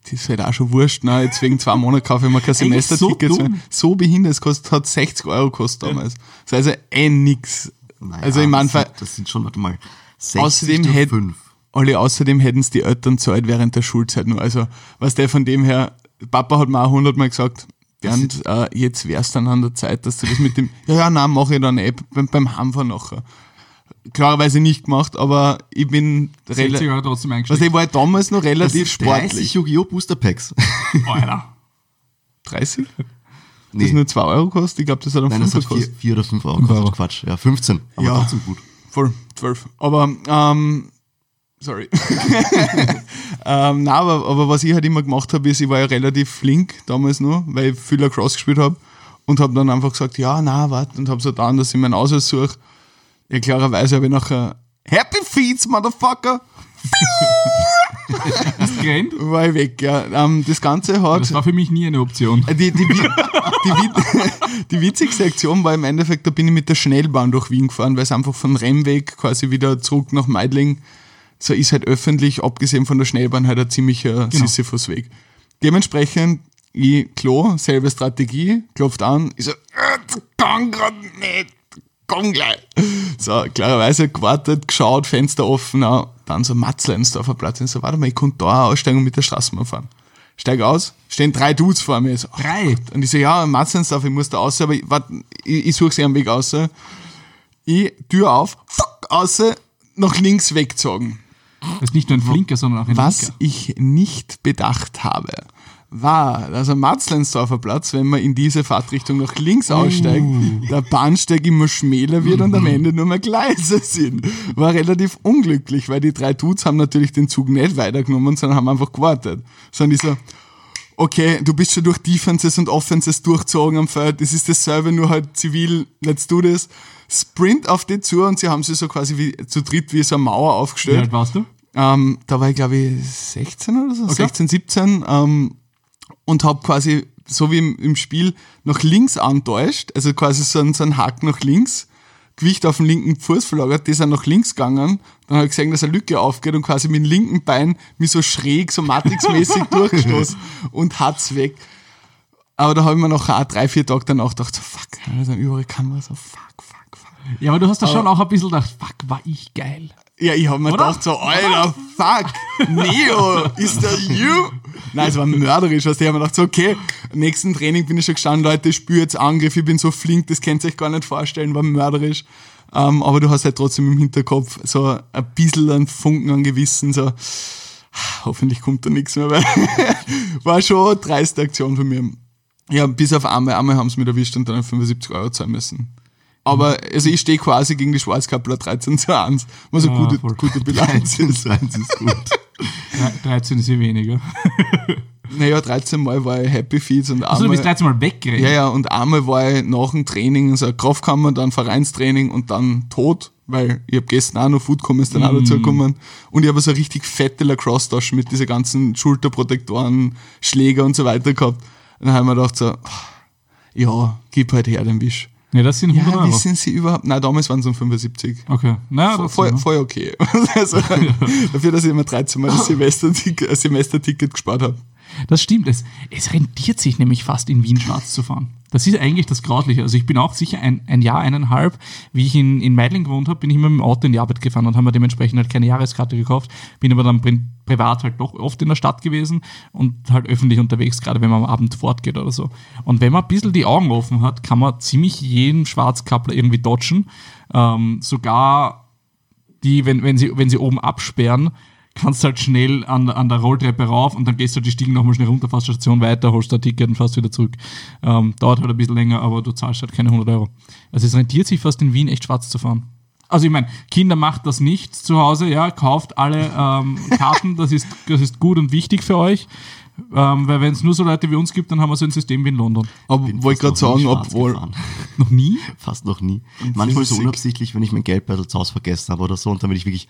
das ist halt auch schon wurscht, ne? jetzt wegen zwei Monaten kaufe ich mir kein so Semesterticket. mehr. so behindert, es kostet, hat 60 Euro gekostet damals. Das heißt also eh nix. Naja, also ich meine, das, sind- schon, warte mal, 60 Außerdem fünf. alle außerdem hätten es die Eltern zahlt während der Schulzeit nur. Also, was der von dem her, Papa hat mir auch hundertmal gesagt, Bernd, äh, jetzt wär's dann an der Zeit, dass du das mit dem, ja, ja, nein, mache ich dann eh beim, beim Heimfahren nachher. Klarerweise nicht gemacht, aber ich bin 60 relativ, trotzdem eingestiegen. ich war damals noch Das relativ sind 30 sportlich. Yu-Gi-Oh! Booster Packs. Alter. 30? Nee, Das nur 2 Euro kostet? Ich glaube, das hat dann nein, das 5 hat 4, gekostet. 4 oder 5 Euro gekostet. Euro. Quatsch. Ja, 15. Aber Ja. trotzdem gut. Voll, 12. Aber, ähm, sorry. ähm, nein, aber, aber was ich halt immer gemacht habe, ist, ich war ja relativ flink damals noch, weil ich viel Lacrosse gespielt habe und habe dann einfach gesagt, ja, na, warte, und habe so getan, dass ich meinen Ausweis suche. Ja, klarerweise habe ich nachher Happy Feeds, Motherfucker! Gerannt? War ich weg, ja. Ähm, das Ganze hat. Das war für mich nie eine Option. Die, die, die, die, die witzigste Aktion war im Endeffekt, da bin ich mit der Schnellbahn durch Wien gefahren, weil es einfach von Rennweg quasi wieder zurück nach Meidling, so ist halt öffentlich, abgesehen von der Schnellbahn, halt ein ziemlicher Genau. Sisyphusweg. Dementsprechend, ich, Klo, selbe Strategie, klopft an, ich so, äh, kann grad nicht, komm gleich. So, klarerweise gewartet, geschaut, Fenster offen, dann so Matzleinsdorfer Platz. Ich so, warte mal, ich konnte da aussteigen und mit der Straßenbahn fahren. Steig aus, stehen drei Dudes vor mir. So, Drei? und ich so, ja, Matzleinsdorf, ich muss da raus, aber ich, wart, ich, ich suche sie am Weg raus. Ich, Tür auf, fuck, raus, nach links weggezogen. Das ist nicht nur ein Flinker, sondern auch ein Was Linker. ich nicht bedacht habe, war, dass am Matzleinsdorfer Platz, wenn man in diese Fahrtrichtung nach links aussteigt, der Bahnsteig immer schmäler wird und am Ende nur mehr Gleise sind. War relativ unglücklich, weil die drei Dudes haben natürlich den Zug nicht weitergenommen, sondern haben einfach gewartet. Sondern die so, okay, du bist schon durch Defenses und Offenses durchzogen am Feld, das ist dasselbe, nur halt zivil, let's do this. Sprint auf die zu und sie haben sie so quasi wie, zu dritt wie so eine Mauer Wie aufgestellt. alt warst du? Ähm, da war ich glaube ich 16 oder so, 16, 17 ähm, und habe quasi so wie im, im Spiel nach links antäuscht, also quasi so ein, so ein Hack nach links, Gewicht auf den linken Fuß verlagert, die sind nach links gegangen, dann habe ich gesehen, dass eine Lücke aufgeht und quasi mit dem linken Bein mich so schräg, so Matrix-mäßig durchgestoßen und hat's weg. Aber da habe ich mir noch auch drei, vier Tage danach gedacht, so fuck, also überall Kamera, so fuck, fuck, fuck. Ja, aber du hast da schon auch ein bisschen gedacht, fuck, war ich geil. Ja, ich habe mir Oder? gedacht so, Alter, fuck, Neo, ist der you? Nein, es war mörderisch, weißt du, ich habe mir gedacht so, okay, im nächsten Training bin ich schon gestanden, Leute, ich spüre jetzt Angriff, ich bin so flink, das könnt ihr euch gar nicht vorstellen, war mörderisch. Ähm, aber du hast halt trotzdem im Hinterkopf so ein bisschen einen Funken an Gewissen, so, hoffentlich kommt da nichts mehr, weil war schon eine dreiste Aktion von mir. Ja, bis auf einmal, einmal haben sie mich erwischt und dann 75 Euro zahlen müssen. Aber also ich stehe quasi gegen die Schwarzkappler 13 zu 1, was eine Ja, gute, voll. gute Bilanz 13 ist. zu 1 ist gut. Drei- 13 ist eh weniger. Naja, 13 Mal war ich Happy Feeds und Also du bist einmal, 13 Mal weggerannt. ja, ja, und einmal war ich nach dem Training, so Kraftkammer, dann Vereinstraining und dann tot, weil ich hab gestern auch noch Foodcom ist dann auch dazu gekommen. Und ich habe so eine richtig fette Lacrosse-Tasche mit diesen ganzen Schulterprotektoren, Schläger und so weiter gehabt. Und dann haben wir gedacht so, ja, gib halt her den Wisch. Ja, das sind 100 Ja, wie Euro. sind sie überhaupt? Nein, damals waren es um 75. Okay. Naja, Voll, das voll, okay. also, dafür, dass ich immer 13 Mal das Semesterticket, ein Semesterticket gespart habe. Das stimmt. Es, es rentiert sich nämlich fast in Wien schwarz zu fahren. Das ist eigentlich das Grausliche. Also ich bin auch sicher ein, ein Jahr, eineinhalb, wie ich in, in Meidling gewohnt habe, bin ich immer mit dem Auto in die Arbeit gefahren und haben mir dementsprechend halt keine Jahreskarte gekauft. Bin aber dann pri privat halt doch oft in der Stadt gewesen und halt öffentlich unterwegs, gerade wenn man am Abend fortgeht oder so. Und wenn man ein bisschen die Augen offen hat, kann man ziemlich jeden Schwarzkappler irgendwie dodgen. Ähm, sogar die, wenn, wenn, sie, wenn sie oben absperren, kannst halt schnell an, an der Rolltreppe rauf und dann gehst du die Stiegen nochmal schnell runter, fährst Station weiter, holst ein Ticket und fährst wieder zurück. Ähm, dauert halt ein bisschen länger, aber du zahlst halt keine 100 Euro. Also es rentiert sich fast in Wien echt schwarz zu fahren. Also ich meine, Kinder macht das nicht zu Hause, ja, kauft alle ähm, Karten, das ist, das ist gut und wichtig für euch. Ähm, weil wenn es nur so Leute wie uns gibt, dann haben wir so ein System wie in London. Aber wollte fast gerade sagen, obwohl. Noch nie? Fast noch nie. Manchmal so unabsichtlich, wenn ich mein Geldbeutel zu Hause vergessen habe oder so und dann bin ich wirklich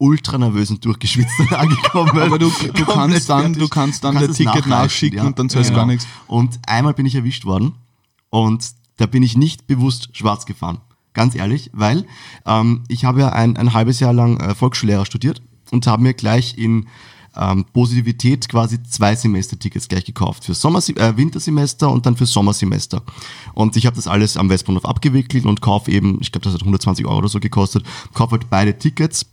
ultra nervös und durchgeschwitzt angekommen. aber du, du kannst dann, du kannst dann Du das Ticket nachschicken ja. und dann zahlst du Ja. gar nichts. Und einmal bin ich erwischt worden und da bin ich nicht bewusst schwarz gefahren. Ganz ehrlich, weil ähm, ich habe ja ein, ein halbes Jahr lang äh, Volksschullehrer studiert und habe mir gleich in ähm, Positivität quasi zwei Semestertickets gleich gekauft. Für Sommer äh, Wintersemester und dann für Sommersemester. Und ich habe das alles am Westbahnhof abgewickelt und kaufe eben, ich glaube, das hat 120 Euro oder so gekostet, kaufe halt beide Tickets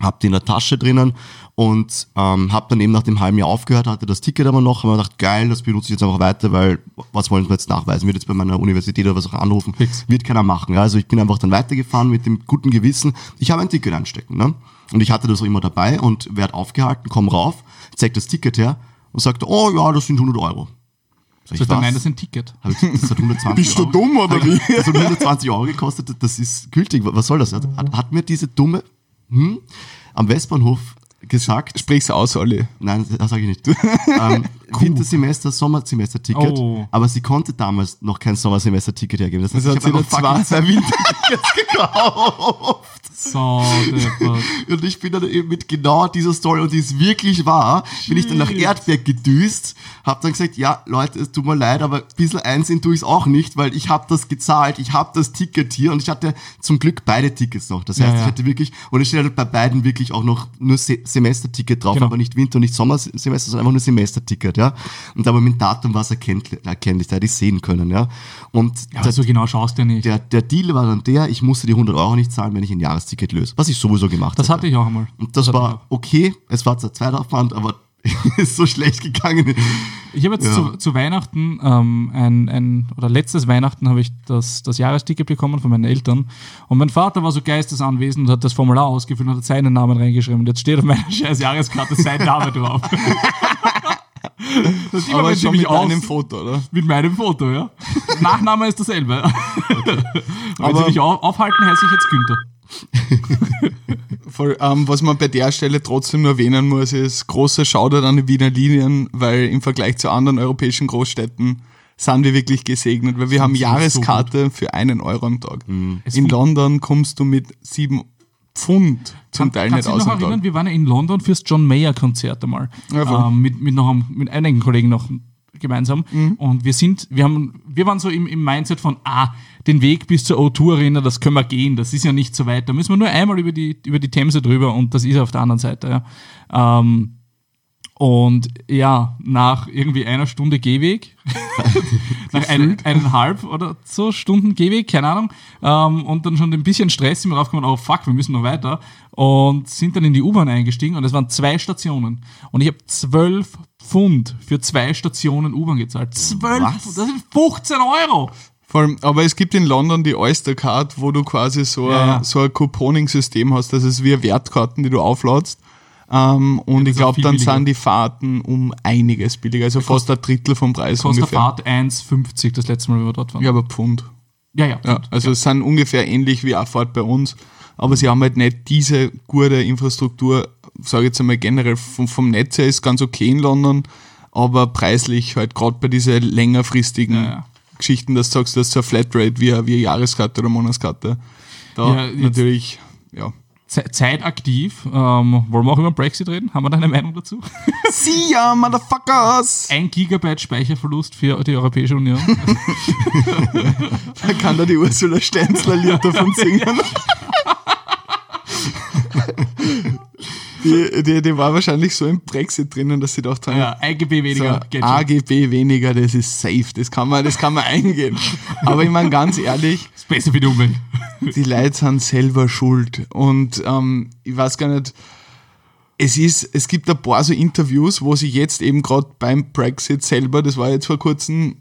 hab die in der Tasche drinnen und ähm, hab dann eben nach dem halben Jahr aufgehört, hatte das Ticket aber noch, habe mir gedacht, geil, das benutze ich jetzt einfach weiter, weil was wollen wir jetzt nachweisen? Wird jetzt bei meiner Universität oder was auch anrufen? Fix. Wird keiner machen. Ja? Also ich bin einfach dann weitergefahren mit dem guten Gewissen. Ich habe ein Ticket einstecken. Ne? Und ich hatte das auch immer dabei und werd aufgehalten, komm rauf, zeig das Ticket her und sagte, oh ja, das sind 100 Euro. Sag ich, Sagt nein, das ist ein Ticket. Das hat 120 Bist du Euro. dumm oder wie? Das hat 120 Euro gekostet, das ist gültig. Was soll das? Hat, hat mir diese dumme hm, am Westbahnhof gesagt, Sprich's aus, Olli. nein, das sage ich nicht, ähm, Wintersemester, Sommersemester-Ticket, Oh. aber sie konnte damals noch kein Sommersemester-Ticket hergeben. Das heißt, Also ich hat habe fucking zwei Wintertickets gekauft. So. Und ich bin dann eben mit genau dieser Story, und die ist wirklich wahr, bin ich dann nach Shit. Erdberg gedüst, hab dann gesagt, ja, Leute, es tut mir leid, aber ein bisschen einsehen tue ich es auch nicht, weil ich habe das gezahlt, ich habe das Ticket hier und ich hatte zum Glück beide Tickets noch. Das heißt, Ja, ja. ich hatte wirklich, und es steht halt bei beiden wirklich auch noch nur Se Semesterticket drauf, Genau. aber nicht Winter- und nicht Sommersemester, sondern einfach nur Semesterticket, ja. Und aber mit Datum war es erkenntlich, erkenntlich, da hätte ich sehen können, ja. Und Ja, aber so genau schaust du ja nicht. der, der Deal war dann der, ich musste die 100 Euro nicht zahlen, wenn ich ein Jahresticket löse. Was ich sowieso gemacht Das hätte. hatte ich auch einmal. Und das, ich war okay. Es war zwar Zeitaufwand, aber ist so schlecht gegangen. Ich habe jetzt Ja. zu, zu Weihnachten ähm, ein, ein, oder letztes Weihnachten habe ich das, das Jahresticket bekommen von meinen Eltern. Und mein Vater war so geistesanwesend und hat das Formular ausgefüllt und hat seinen Namen reingeschrieben. Und jetzt steht auf meiner scheiß Jahreskarte sein Name drauf. das Aber schon mit aus, einem Foto, oder? mit meinem Foto, ja. Nachname ist dasselbe. Und wenn sie mich auf, aufhalten, heiße ich jetzt Günther. Voll, ähm, was man bei der Stelle trotzdem nur erwähnen muss, ist großer Shoutout an die Wiener Linien, weil im Vergleich zu anderen europäischen Großstädten sind wir wirklich gesegnet, weil wir haben sind so Jahreskarte für einen Euro am Tag. Es In London kommst du mit sieben Pfund zum Teil Kannst nicht du dich aus noch erinnern, wir waren ja in London fürs John Mayer Konzert einmal. Ja, ähm, mit, mit, noch einem, mit einigen Kollegen noch gemeinsam. Mhm. Und wir sind, wir haben, wir waren so im, im Mindset von, ah, den Weg bis zur O2 Arena, das können wir gehen, das ist ja nicht so weit. Da müssen wir nur einmal über die, über die Themse drüber und das ist auf der anderen Seite, ja. Ähm, und ja, nach irgendwie einer Stunde Gehweg, nach ein, eineinhalb oder so Stunden Gehweg, keine Ahnung, ähm, und dann schon ein bisschen Stress sind wir draufgekommen, oh fuck, wir müssen noch weiter und sind dann in die U-Bahn eingestiegen und es waren zwei Stationen und ich habe zwölf Pfund für zwei Stationen U-Bahn gezahlt. Zwölf? Pfund, das sind 15 Euro! Vor allem, aber es gibt in London die Oyster Card, wo du quasi so, Ja, ja. ein, so ein Couponing-System hast. Das ist wie Wertkarten, die du aufladst. Ähm, und ich glaube, dann billiger. sind die Fahrten um einiges billiger. Also fast ein Drittel vom Preis Kostet ungefähr. Fahrt 1,50 das letzte Mal, wie wir dort waren. Ja, aber Pfund. ja. ja, Ja, also es sind ungefähr ähnlich wie eine Fahrt bei uns. Aber sie haben halt nicht diese gute Infrastruktur, sage ich jetzt einmal generell, vom, vom Netz her ist ganz okay in London, aber preislich halt gerade bei diesen längerfristigen. Geschichten, dass du sagst, das ist so eine Flatrate wie eine, wie eine Jahreskarte oder Monatskarte. Da natürlich, ja. Ze- Zeitaktiv. Ähm, wollen wir auch über den Brexit reden? Haben wir da eine Meinung dazu? See ya, Motherfuckers! Ein Gigabyte Speicherverlust für die Europäische Union. Da kann da die Ursula Stenzler ein Lied davon singen. Die, die, die war wahrscheinlich so im Brexit drinnen, dass sie gedacht haben, ja, ein GB weniger. So. AGB weniger, das ist safe, das kann man, das kann man eingehen. Aber ich meine ganz ehrlich, ist besser für die Umwelt. die Leute sind selber schuld. Und ähm, ich weiß gar nicht, es ist, es gibt ein paar so Interviews, wo sie jetzt eben gerade beim Brexit selber, das war jetzt vor kurzem,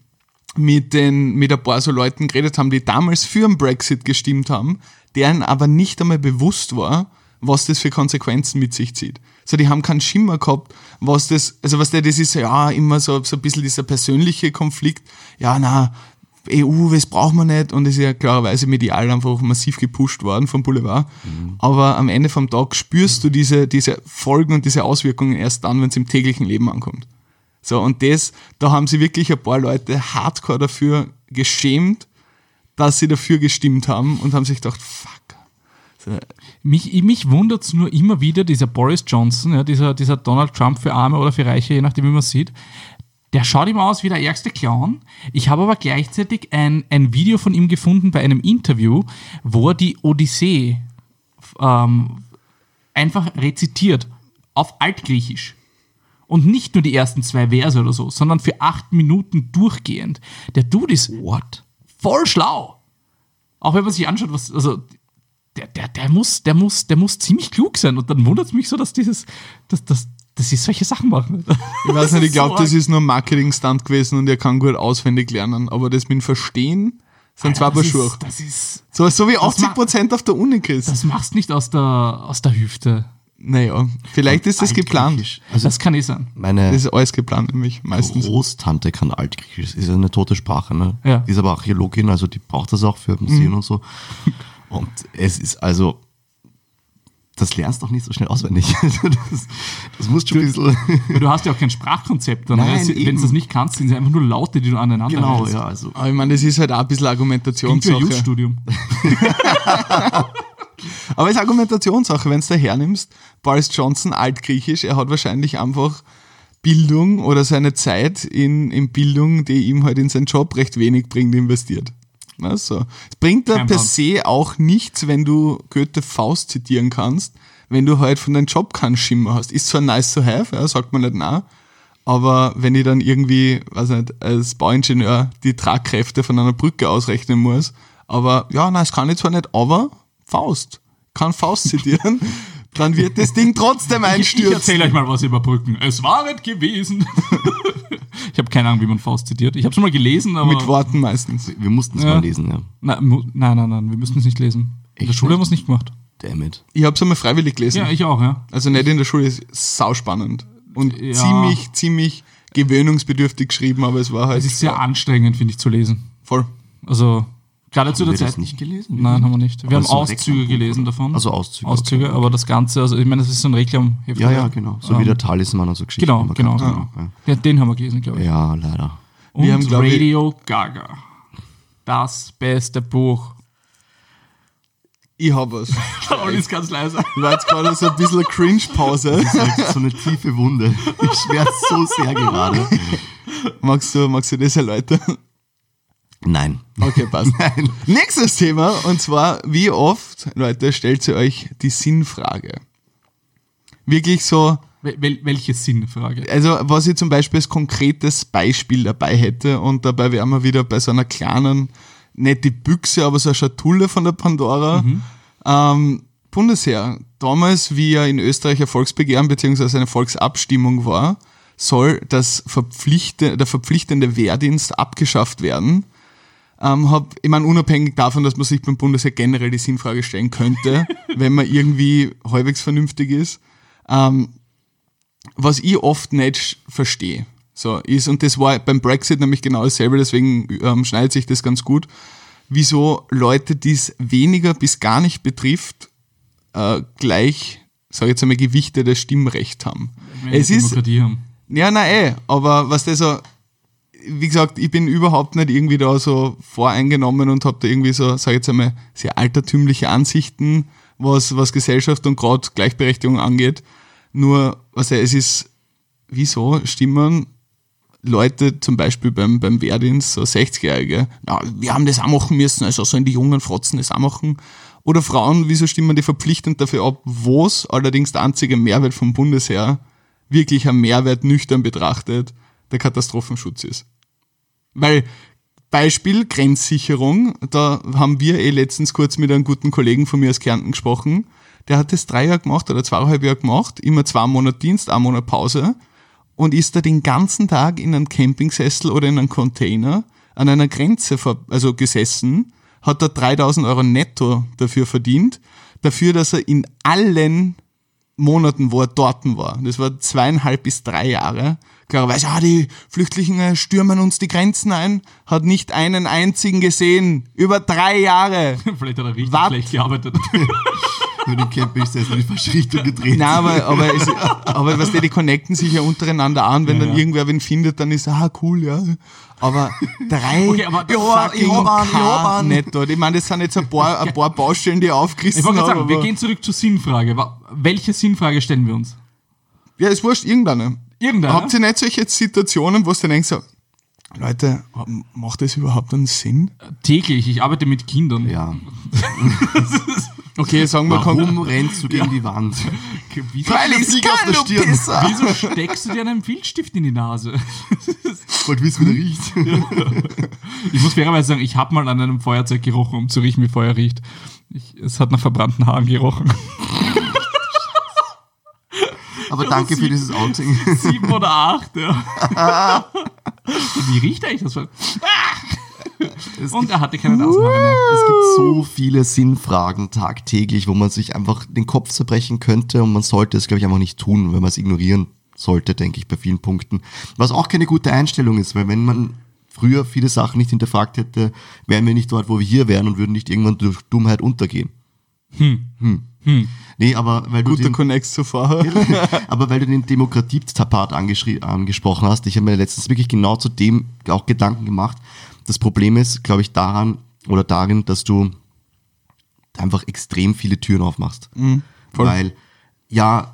mit, den, mit ein paar so Leuten geredet haben, die damals für den Brexit gestimmt haben, deren aber nicht einmal bewusst war, was das für Konsequenzen mit sich zieht. So, die haben keinen Schimmer gehabt, was das, also was der, das ist ja immer so, so ein bisschen dieser persönliche Konflikt, ja, na, EU, das braucht man nicht und ist ja klarerweise medial einfach massiv gepusht worden vom Boulevard. Aber am Ende vom Tag spürst du diese, diese Folgen und diese Auswirkungen erst dann, wenn es im täglichen Leben ankommt. So, und das, da haben sie wirklich ein paar Leute hardcore dafür geschämt, dass sie dafür gestimmt haben und haben sich gedacht, fuck. So, Mich, mich wundert es nur immer wieder, dieser Boris Johnson, ja, dieser, dieser Donald Trump für Arme oder für Reiche, je nachdem, wie man es sieht. Der schaut immer aus wie der ärgste Clown. Ich habe aber gleichzeitig ein, ein Video von ihm gefunden bei einem Interview, wo er die Odyssee ähm, einfach rezitiert auf Altgriechisch. Und nicht nur die ersten zwei Verse oder so, sondern für acht Minuten durchgehend. Der Dude ist what? voll schlau. Auch wenn man sich anschaut, was, also der, der, der, muss, der, muss, der muss ziemlich klug sein. Und dann wundert es mich so, dass dieses, dass, dass, dass sie solche Sachen machen. Ich weiß nicht, ich glaube, so das ist nur ein Marketing-Stunt gewesen und er kann gut auswendig lernen. Aber das mit dem Verstehen sind zwei Paar das Schuhe. ist, das ist, So, so wie Das 80% auf der Uni, Chris. das machst nicht aus der, aus der Hüfte. Naja, vielleicht ist das geplant. Also das kann eh sein. meine Das ist alles geplant, nämlich meistens. Großtante kann Altgriechisch. Das ist eine tote Sprache, ne? Ja. Die ist aber Archäologin, also die braucht das auch für Museen und so. Und es ist also, das lernst du doch nicht so schnell auswendig. Das, das musst du ein bisschen. Du hast ja auch kein Sprachkonzept. Dann, Nein, ne? Wenn eben. du das nicht kannst, sind es einfach nur Laute, die du aneinander Genau, hältst. ja, also. Aber ich meine, das ist halt auch ein bisschen Klingt wie ein Argumentationssache. Jus-Studium. Aber es ist Argumentationssache, wenn du da hernimmst. Boris Johnson, altgriechisch, er hat wahrscheinlich einfach Bildung oder seine Zeit in, in Bildung, die ihm halt in seinen Job recht wenig bringt, investiert. Na, so. Es bringt da per se auch nichts, wenn du Goethe Faust zitieren kannst, wenn du halt von deinem Job keinen Schimmer hast. Ist zwar nice to have, ja, sagt man nicht na, aber wenn ich dann irgendwie, weiß nicht, als Bauingenieur die Tragkräfte von einer Brücke ausrechnen muss, aber ja, nein, das kann ich zwar nicht, aber Faust. Kann Faust zitieren, dann wird das Ding trotzdem Ich, ich einstürzen. erzähle euch mal was über Brücken. Es war nicht gewesen. ich habe keine Ahnung, wie man Faust zitiert. Ich habe schon mal gelesen, aber. Mit Worten meistens. Wir mussten es Ja. mal lesen, ja. Na, nein, nein, nein, wir müssen es nicht lesen. In der Echt Schule haben wir nicht? es nicht gemacht. Damn it. Ich habe es einmal freiwillig gelesen. Ja, ich auch, ja. Also nicht in der Schule, ist sauspannend. Und Ja. ziemlich, ziemlich gewöhnungsbedürftig geschrieben, aber es war halt Es ist sehr anstrengend, finde ich, zu lesen. voll. Also, gerade zu Haben der wir Zeit. das nicht gelesen? Nein, haben wir nicht. Wir Aber haben Auszüge gelesen oder? davon. Also Auszüge, Auszüge, okay. aber das Ganze, also ich meine, das ist so ein Reklamheft. Ja, ja, genau. So wie Ähm, der Talisman und so Geschichten. Genau, genau. genau. Ja, den haben wir gelesen, glaube ich. Ja, leider. Und Wir haben, glaub ich- Radio Gaga. Das beste Buch. Ich hab was. Olli ist ganz leise. War jetzt gerade so ein bisschen eine Cringe-Pause. Halt so eine tiefe Wunde. Ich schmerz so sehr gerade. Magst du, magst du das erläutern? Nein. Okay, passt. Nächstes Thema, und zwar, wie oft, Leute, stellt ihr euch die Sinnfrage? Wirklich so, Wel wel welche Sinnfrage? also was ich zum Beispiel als konkretes Beispiel dabei hätte, und dabei wären wir wieder bei so einer kleinen, nicht die Büchse, aber so eine Schatulle von der Pandora. Ähm, Bundesheer, damals, wie ja in Österreich ein Volksbegehren bzw. eine Volksabstimmung war, soll das verpflichte, der verpflichtende Wehrdienst abgeschafft werden. Ähm, hab, ich meine, unabhängig davon, dass man sich beim Bundesheer generell die Sinnfrage stellen könnte, wenn man irgendwie halbwegs vernünftig ist. Ähm, was ich oft nicht verstehe, so ist, und das war beim Brexit nämlich genau dasselbe, deswegen ähm, schneidet sich das ganz gut, wieso Leute, die es weniger bis gar nicht betrifft, äh, gleich, sage ich jetzt einmal, gewichtetes Stimmrecht haben. Wenn Es ist, Demokratie haben. ja, nein, eh, aber was das so, wie gesagt, ich bin überhaupt nicht irgendwie da so voreingenommen und habe da irgendwie so, sag ich jetzt einmal, sehr altertümliche Ansichten, was, was Gesellschaft und gerade Gleichberechtigung angeht. Nur, was es ist, wieso stimmen Leute zum Beispiel beim, beim Wehrdienst, so 60-Jährige, na, wir haben das auch machen müssen, also sollen die jungen Frotzen das auch machen. Oder Frauen, wieso stimmen die verpflichtend dafür ab, wo es allerdings der einzige Mehrwert vom Bundesheer wirklich ein Mehrwert nüchtern betrachtet, der Katastrophenschutz ist. Weil Beispiel Grenzsicherung, da haben wir eh letztens kurz mit einem guten Kollegen von mir aus Kärnten gesprochen. Der hat das drei Jahre gemacht oder zweieinhalb Jahre gemacht, immer zwei Monate Dienst, ein Monat Pause und ist da den ganzen Tag in einem Campingsessel oder in einem Container an einer Grenze also gesessen, hat da 3000 Euro netto dafür verdient, dafür, dass er in allen Monaten, wo er dort war. Das war zweieinhalb bis drei Jahre. Klarerweise, ah, die Flüchtlinge stürmen uns die Grenzen ein, hat nicht einen einzigen gesehen. Über drei Jahre. Vielleicht hat er richtig Wat? schlecht gearbeitet. Nur den Campingstessel in die falsche Richtung gedreht. Nein, aber, aber, es, aber was die, die connecten sich ja untereinander an, wenn Ja, dann ja. irgendwer wen findet, dann ist, ah, cool, ja. Aber drei Okay, aber- fucking Ich hab- ich hab einen, ich meine, das sind jetzt ein paar, ein paar Baustellen, die aufgerissen Ich wollte gerade habe. sagen, wir gehen zurück zur Sinnfrage. Welche Sinnfrage stellen wir uns? Ja, ist wurscht, irgendeine. Irgendeine? Habt ihr nicht solche Situationen, wo du denkst, so, Leute, macht das überhaupt einen Sinn? Täglich, ich arbeite mit Kindern. Ja. Okay, sagen wir, Warum rennst du gegen die Wand? Wieso, weil Flieg auf kann, der Stirn. Wieso steckst du dir einen Filzstift in die Nase? Wollt wissen, wie der riecht? Ich muss fairerweise sagen, ich habe mal an einem Feuerzeug gerochen, um zu riechen, wie Feuer riecht. Ich, es hat nach verbrannten Haaren gerochen. Aber danke für dieses Outing. Sieben oder acht, ja. wie riecht eigentlich das? Es Und gibt, er hatte keine Nasenhaare mehr. es gibt so viele Sinnfragen tagtäglich, wo man sich einfach den Kopf zerbrechen könnte und man sollte es, glaube ich, einfach nicht tun, wenn man es ignorieren sollte, denke ich, bei vielen Punkten. Was auch keine gute Einstellung ist, weil wenn man früher viele Sachen nicht hinterfragt hätte, wären wir nicht dort, wo wir hier wären und würden nicht irgendwann durch Dummheit untergehen. Hm. Nee, aber weil du Guter den, Connect zu vorher. aber weil du den Demokratie-Part angesprochen hast, ich habe mir letztens wirklich genau zu dem auch Gedanken gemacht. Das Problem ist, glaube ich, daran oder darin, dass du einfach extrem viele Türen aufmachst. voll. Weil, ja,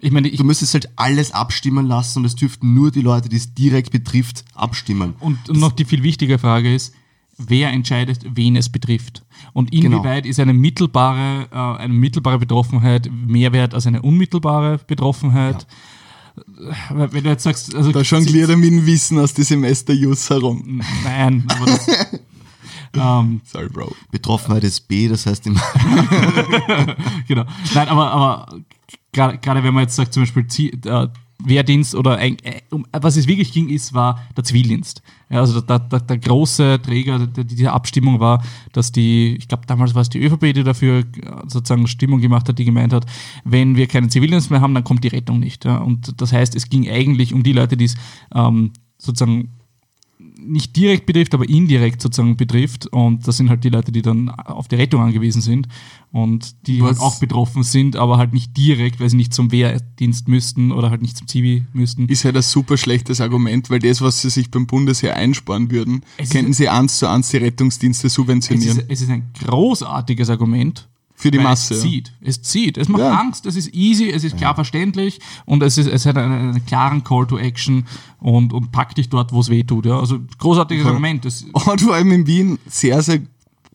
Ich meine, ich, du müsstest halt alles abstimmen lassen und es dürften nur die Leute, die es direkt betrifft, abstimmen. und noch die viel wichtige Frage ist, wer entscheidet, wen es betrifft? Und Genau. inwieweit ist eine mittelbare, äh, eine mittelbare Betroffenheit mehr wert als eine unmittelbare Betroffenheit? Weil Wenn du jetzt sagst, also Da jongliert er mit dem Wissen aus die Semester-Jus herum. Nein, aber das, ähm, Sorry, Bro. Betroffenheit ist B, das heißt im genau. Nein, aber, aber gerade wenn man jetzt sagt, zum Beispiel äh, Wehrdienst oder ein, äh, um, was es wirklich ging, ist, war der Zivildienst. Ja, also der, der, der große Träger dieser Abstimmung war, dass die, ich glaube damals war es die ÖVP, die dafür äh, sozusagen Stimmung gemacht hat, die gemeint hat, wenn wir keinen Zivildienst mehr haben, dann kommt die Rettung nicht. Ja. Und das heißt, es ging eigentlich um die Leute, die es ähm, sozusagen nicht direkt betrifft, aber indirekt sozusagen betrifft. Und das sind halt die Leute, die dann auf die Rettung angewiesen sind und die halt auch betroffen sind, aber halt nicht direkt, weil sie nicht zum Wehrdienst müssten oder halt nicht zum Zivi müssten. Ist halt ein super schlechtes Argument, weil das, was sie sich beim Bundesheer einsparen würden, Es könnten sie eins zu eins die Rettungsdienste Es subventionieren. ist, es ist ein großartiges Argument. Für die weil Masse, Es ja. zieht. Es zieht. Es macht Ja. Angst, es ist easy, es ist klar verständlich und es, ist, es hat einen, einen klaren Call to Action und, und packt dich dort, wo es weh tut. Ja. Also großartiges Argument. Das, Und vor allem in Wien sehr, sehr,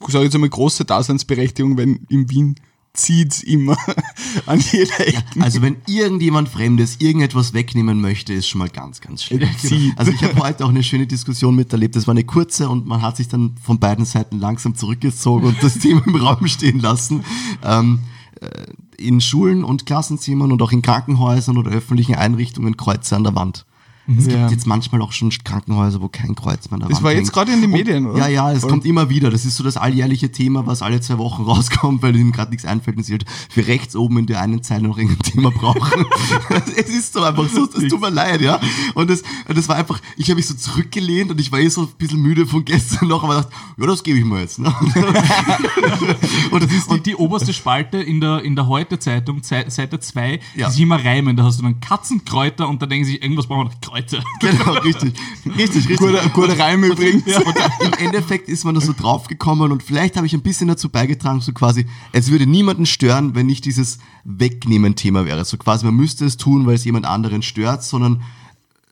sage ich jetzt einmal, große Daseinsberechtigung, wenn in Wien zieht's immer an jeder Ecke. Also wenn irgendjemand Fremdes irgendetwas wegnehmen möchte, ist schon mal ganz, ganz schlimm. Zieht. Also ich habe heute auch eine schöne Diskussion miterlebt. Das war eine kurze und man hat sich dann von beiden Seiten langsam zurückgezogen und das Thema im Raum stehen lassen. Ähm, äh, in Schulen und Klassenzimmern und auch in Krankenhäusern oder öffentlichen Einrichtungen Kreuze an der Wand. Es Ja. gibt jetzt manchmal auch schon Krankenhäuser, wo kein Kreuz mehr der Das war jetzt gerade in den Und- Medien, oder? Ja, ja, es Voll. kommt immer wieder. Das ist so das alljährliche Thema, was alle zwei Wochen rauskommt, weil ihnen gerade nichts einfällt und sie halt für rechts oben in der einen Zeile noch irgendein Thema brauchen. es ist so einfach so, es tut mir leid, ja. Und das, das war einfach, ich habe mich so zurückgelehnt und ich war eh so ein bisschen müde von gestern noch, aber dachte, ja, das gebe ich mir jetzt. Ne? Und das ist die, die oberste Spalte in der, in der Heute-Zeitung, Zei- Seite 2, Ja. die sich immer reimen. Da hast du dann Katzenkräuter und dann denken sie, irgendwas brauchen wir noch Kräuter. genau, richtig. Richtig, richtig. Guter, guter Reim übrigens. Und im Endeffekt ist man da so draufgekommen und vielleicht habe ich ein bisschen dazu beigetragen, so quasi, es würde niemanden stören, wenn nicht dieses Wegnehmen-Thema wäre. So quasi, man müsste es tun, weil es jemand anderen stört, sondern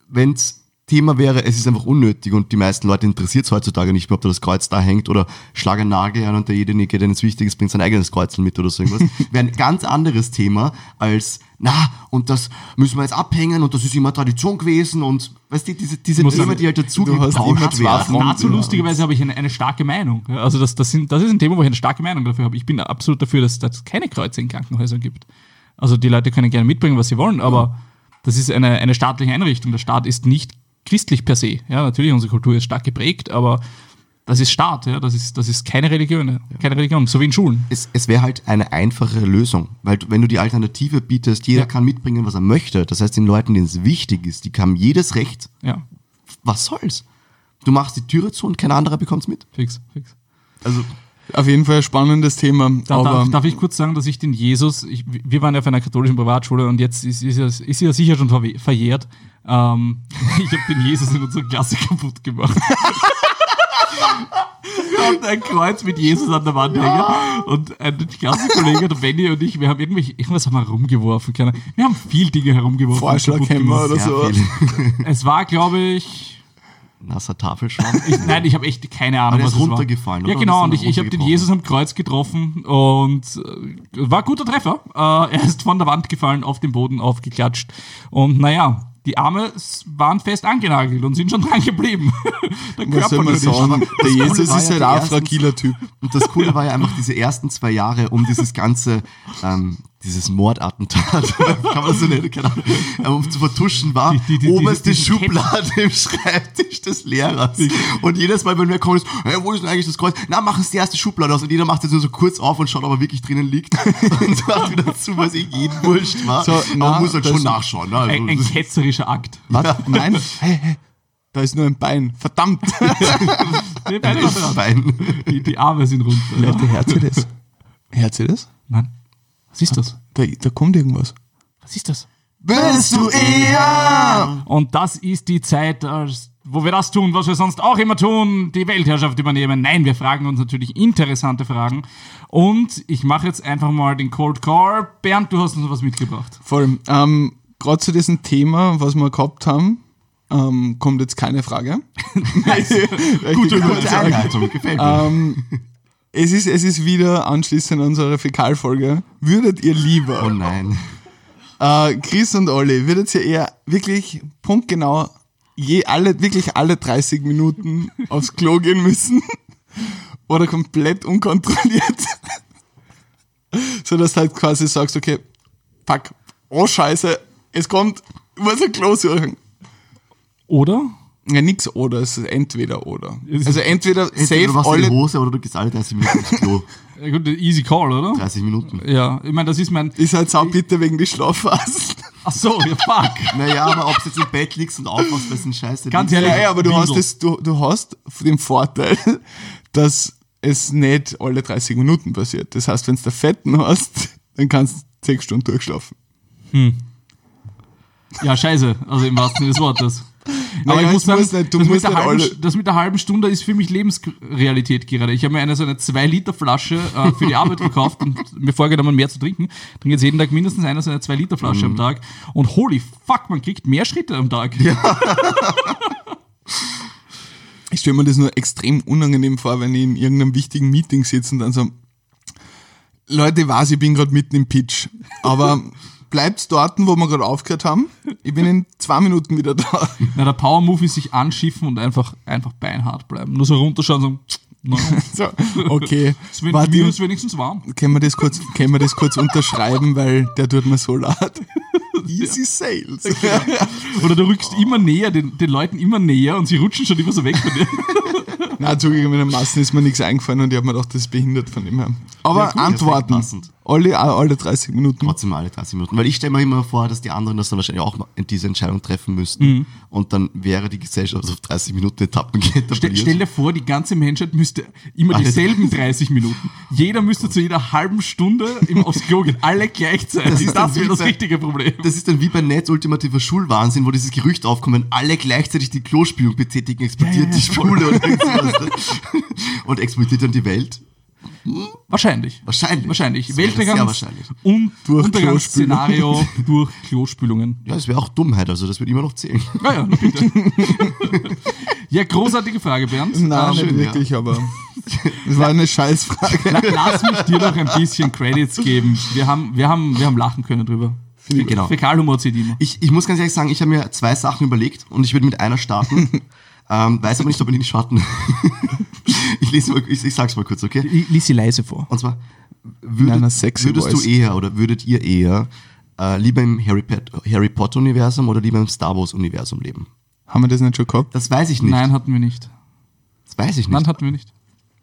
wenn es Thema wäre, es ist einfach unnötig und die meisten Leute interessiert es heutzutage nicht mehr, ob da das Kreuz da hängt oder schlag einen Nagel an und derjenige, der es wichtig ist, bringt sein eigenes Kreuzel mit oder so irgendwas. wäre ein ganz anderes Thema als, na, und das müssen wir jetzt abhängen und das ist immer Tradition gewesen und weißt du, diese, diese muss Themen, sagen, die halt dazu du hast immer zwei werden. Fronten. Dazu Ja. lustigerweise habe ich eine, eine starke Meinung. Ja, Also das, das, sind, das ist ein Thema, wo ich eine starke Meinung dafür habe. Ich bin absolut dafür, dass dass es keine Kreuze in Krankenhäusern gibt. Also die Leute können gerne mitbringen, was sie wollen, aber das ist eine, eine staatliche Einrichtung. Der Staat ist nicht christlich per se. Ja, natürlich, unsere Kultur ist stark geprägt, aber das ist Staat, ja, das ist, das ist keine Religion, keine Religion, so wie in Schulen. es, es wäre halt eine einfachere Lösung, weil wenn du die Alternative bietest, jeder Ja. kann mitbringen, was er möchte. Das heißt, den Leuten, denen es wichtig ist, die haben jedes Recht. Ja, Was soll's? Du machst die Türe zu und kein anderer bekommt's mit. fix, fix. Also Auf jeden Fall ein spannendes Thema. Da, aber darf, darf ich kurz sagen, dass ich den Jesus, ich, wir waren ja auf einer katholischen Privatschule und jetzt ist, ist, er, ist er sicher schon verjährt. Ähm, ich habe den Jesus in unserer Klasse kaputt gemacht. Wir hatten ein Kreuz mit Jesus an der Wand hängen und ein Klassenkollege, der Benny und ich, wir haben irgendwie, irgendwas haben wir herumgeworfen. Keine, wir haben viel Dinge herumgeworfen. Vorschlaghämmer oder so. Es war, glaube ich, nasser Tafelschwamm. ich, nein, ich habe echt keine Ahnung, was ist runtergefallen, war. Ja, genau. Und ich, ich habe den. Jesus am Kreuz getroffen und äh, war ein guter Treffer. Äh, er ist von der Wand gefallen, auf den Boden aufgeklatscht. Und naja, die Arme waren fest angenagelt und sind schon dran geblieben. der Was soll man sagen? Der Jesus ist ja halt die auch ein fragiler Typ. Und das Coole war ja einfach diese ersten zwei Jahre um dieses ganze, ähm, dieses Mordattentat, kann man so nennen, keine Ahnung, ähm, um zu vertuschen, war Die- die- die- oberste diese Schublade im Schreibtisch des Lehrers. Und jedes Mal, wenn wer kommt, ist, hey, wo ist denn eigentlich das Kreuz? Na, machen Sie die erste Schublade aus. Und jeder macht jetzt nur so kurz auf und schaut, ob er wirklich drinnen liegt. Und macht wieder zu, was eh jeden wurscht war. So, Aber na, man muss halt das- schon nachschauen. Ne? Also, Ein, ein ketzerischer Akt. Was? Nein? Hey, hey, da ist nur ein Bein. Verdammt. Die, Beine. Bein. die, die Arme sind runter. Leute, hört ihr das? Hört ihr das? Nein. Was ist das? Da, da kommt irgendwas. Was ist das? Bist du eher? Und das ist die Zeit, wo wir das tun, was wir sonst auch immer tun, die Weltherrschaft übernehmen. Nein, wir fragen uns natürlich interessante Fragen. Und ich mache jetzt einfach mal den Cold Call. Bernd, du hast uns was mitgebracht. Voll. Ähm, Gerade zu diesem Thema, was wir gehabt haben, ähm, kommt jetzt keine Frage. Gute, gute Einleitung, gefällt mir. Ähm, es, ist, es ist wieder anschließend an unsere Fäkalfolge. Würdet ihr lieber oh nein. Äh, Chris und Olli, würdet ihr eher wirklich punktgenau je alle, wirklich alle 30 Minuten aufs Klo gehen müssen? Oder komplett unkontrolliert? so dass du halt quasi sagst, okay, fuck, oh scheiße, es kommt, ich muss ein Klo suchen. Oder? Ja, nix oder, es ist entweder oder. Also entweder Entweder safe du machst alle, Hose oder du gehst alle 30 Minuten ins Klo. Ja, gut, easy call, oder? 30 Minuten. Ja, ich meine, das ist mein. ist halt sau bitter wegen die Schlafphasen. Ach so, ja, fuck. Naja, aber ob du jetzt im Bett liegst und aufwachst, das ist ein Scheiße. Ganz ehrlich, Ja, ja, aber du hast, das, du, du hast den Vorteil, dass es nicht alle 30 Minuten passiert. Das heißt, wenn du Fetten hast, dann kannst du 6 Stunden durchschlafen. Ja, scheiße. Also im wahrsten Sinne des Wortes. Aber ich muss sagen, muss nicht- du das, mit musst halben, das mit der halben Stunde ist für mich Lebensrealität gerade. Ich habe mir eine so eine 2-Liter-Flasche äh, für die Arbeit gekauft und mir vorgenommen, mehr zu trinken. Trinke jetzt jeden Tag mindestens eine so eine 2-Liter-Flasche Mhm. am Tag. Und holy fuck, man kriegt mehr Schritte am Tag. Ich stelle mir das nur extrem unangenehm vor, wenn ich in irgendeinem wichtigen Meeting sitze und dann so, Leute, ich weiß, ich bin gerade mitten im Pitch, aber bleibt dort, wo wir gerade aufgehört haben. Ich bin in zwei Minuten wieder da. Na, der Power-Move ist sich anschiffen und einfach, einfach beinhart bleiben. Nur so runterschauen und so, So, okay. es wird Warte, ist wenigstens warm. können wir das kurz, können wir das kurz unterschreiben, weil der tut mir so leid. Easy Sales. Oder du rückst immer näher, den, den Leuten immer näher und sie rutschen schon immer so weg von dir. Na, zugegebenermaßen ist mir nichts eingefallen und ich habe mir gedacht, das ist behindert von ihm her. Aber Ja, cool, Antworten. Perfekt passend. Alle, alle 30 Minuten. Trotzdem alle 30 Minuten. Weil ich stelle mir immer vor, dass die anderen das dann wahrscheinlich auch diese Entscheidung treffen müssten. Mhm. Und dann wäre die Gesellschaft auf 30 Minuten Etappen geht. Stell, stell dir vor, die ganze Menschheit müsste immer Alle dieselben 30 Minuten. Jeder müsste zu jeder halben Stunde im, aufs Klo gehen. Alle gleichzeitig. Das Das, ist dann wäre wie das bei- richtige Problem. Das ist dann wie bei Netz ultimativer Schulwahnsinn, wo dieses Gerücht aufkommt, wenn alle gleichzeitig die Klospülung betätigen, explodiert Ja, ja, die Schule irgendwas. und explodiert dann die Welt. Wahrscheinlich. Wahrscheinlich. Wahrscheinlich. Das Weltuntergangs- wahrscheinlich. Und Durch Untergangsszenario durch Klospülungen. Ja, das wäre auch Dummheit, also das wird immer noch zählen. Ja, ja, na bitte. ja, großartige Frage, Bernd. Nein, Ähm, nicht schön, wirklich, aber das war eine Scheißfrage. la- lass mich dir doch ein bisschen Credits geben. Wir haben, wir haben, wir haben lachen können drüber. Genau. Fäkalhumor zieht immer. Ich, ich muss ganz ehrlich sagen, ich habe mir zwei Sachen überlegt und ich würde mit einer starten. ähm, weiß aber nicht, ob wir die starten. Ich lese mal, ich, ich sag's mal kurz, okay? Ich lies sie leise vor. Und zwar, würdet, würdest voice. du eher oder würdet ihr eher äh, lieber im Harry, Harry Potter Universum oder lieber im Star Wars Universum leben? Haben wir das nicht schon gehabt? Das weiß ich nicht. Nein, hatten wir nicht. Das weiß ich nicht. Nein, hatten wir nicht.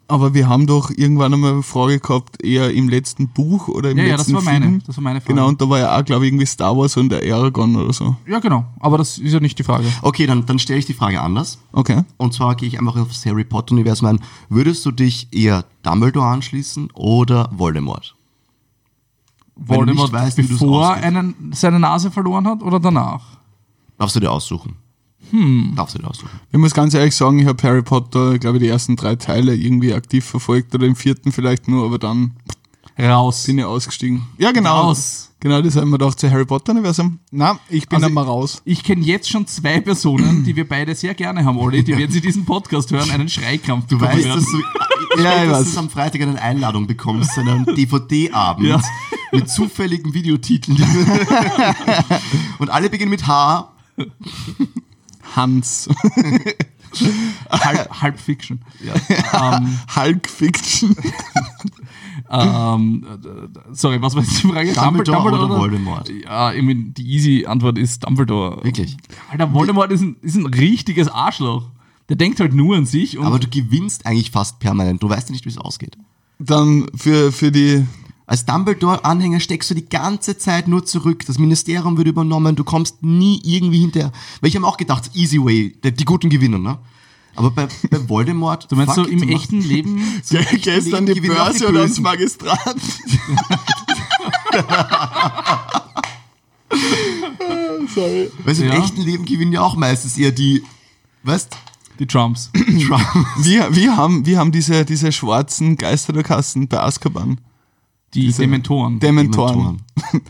Aber wir haben doch irgendwann einmal eine Frage gehabt, eher im letzten Buch oder im Ja, ja, das letzten war meine, Film. das war meine Frage. Genau, und da war ja auch, glaube ich, irgendwie Star Wars und der Aragon oder so. Ja, genau. Aber das ist ja nicht die Frage. Okay, dann, dann stelle ich die Frage anders. Okay. Und zwar gehe ich einfach aufs Harry Potter Universum ein. Würdest du dich eher Dumbledore anschließen oder Voldemort? Wenn du Voldemort, nicht weißt, bevor er einen, seine Nase verloren hat oder danach? Darfst du dir aussuchen. Darfst du dir aussuchen. Ich muss ganz ehrlich sagen, ich habe Harry Potter, glaube ich, die ersten drei Teile irgendwie aktiv verfolgt oder im vierten vielleicht nur, aber dann Raus. bin ich ausgestiegen. Ja, genau. Raus. Genau, das haben wir gedacht zu Harry Potter Universum. Na, ich bin Also einmal raus. Ich kenne jetzt schon zwei Personen, die wir beide sehr gerne haben, Olli, die, wenn sie diesen Podcast hören, einen Schreikrampf Du weißt, werden. dass du, ich Ja, weiß, ich dass weiß. du am Freitag eine Einladung bekommst zu einem DVD-Abend Ja. mit zufälligen Videotiteln. Und alle beginnen mit H. Hans. Halb, halb Fiction. Ähm, Hulk Fiction. ähm, äh, sorry, was war jetzt die Frage? Dumbledore oder Voldemort? Ja, irgendwie die easy Antwort ist Dumbledore. Wirklich. Alter, Voldemort ist ein, ist ein richtiges Arschloch. Der denkt halt nur an sich und Aber du gewinnst eigentlich fast permanent. Du weißt ja nicht, wie es ausgeht. Dann für, für die, Als Dumbledore-Anhänger steckst du die ganze Zeit nur zurück. Das Ministerium wird übernommen. Du kommst nie irgendwie hinterher. Weil ich habe auch gedacht, easy way, die, die Guten gewinnen, ne? Aber bei, bei Voldemort. Du meinst so im du echten Leben? So im Gestern Leben die Börse oder Bösen. Magistrat. Sorry. Weißt du, im Ja. echten Leben gewinnen ja auch meistens eher die, weißt Die Trumps. Trump. Wir, wir haben, wir haben diese, diese schwarzen Geisterkasten bei Azkaban. Die Diese- Dementoren. Dementoren.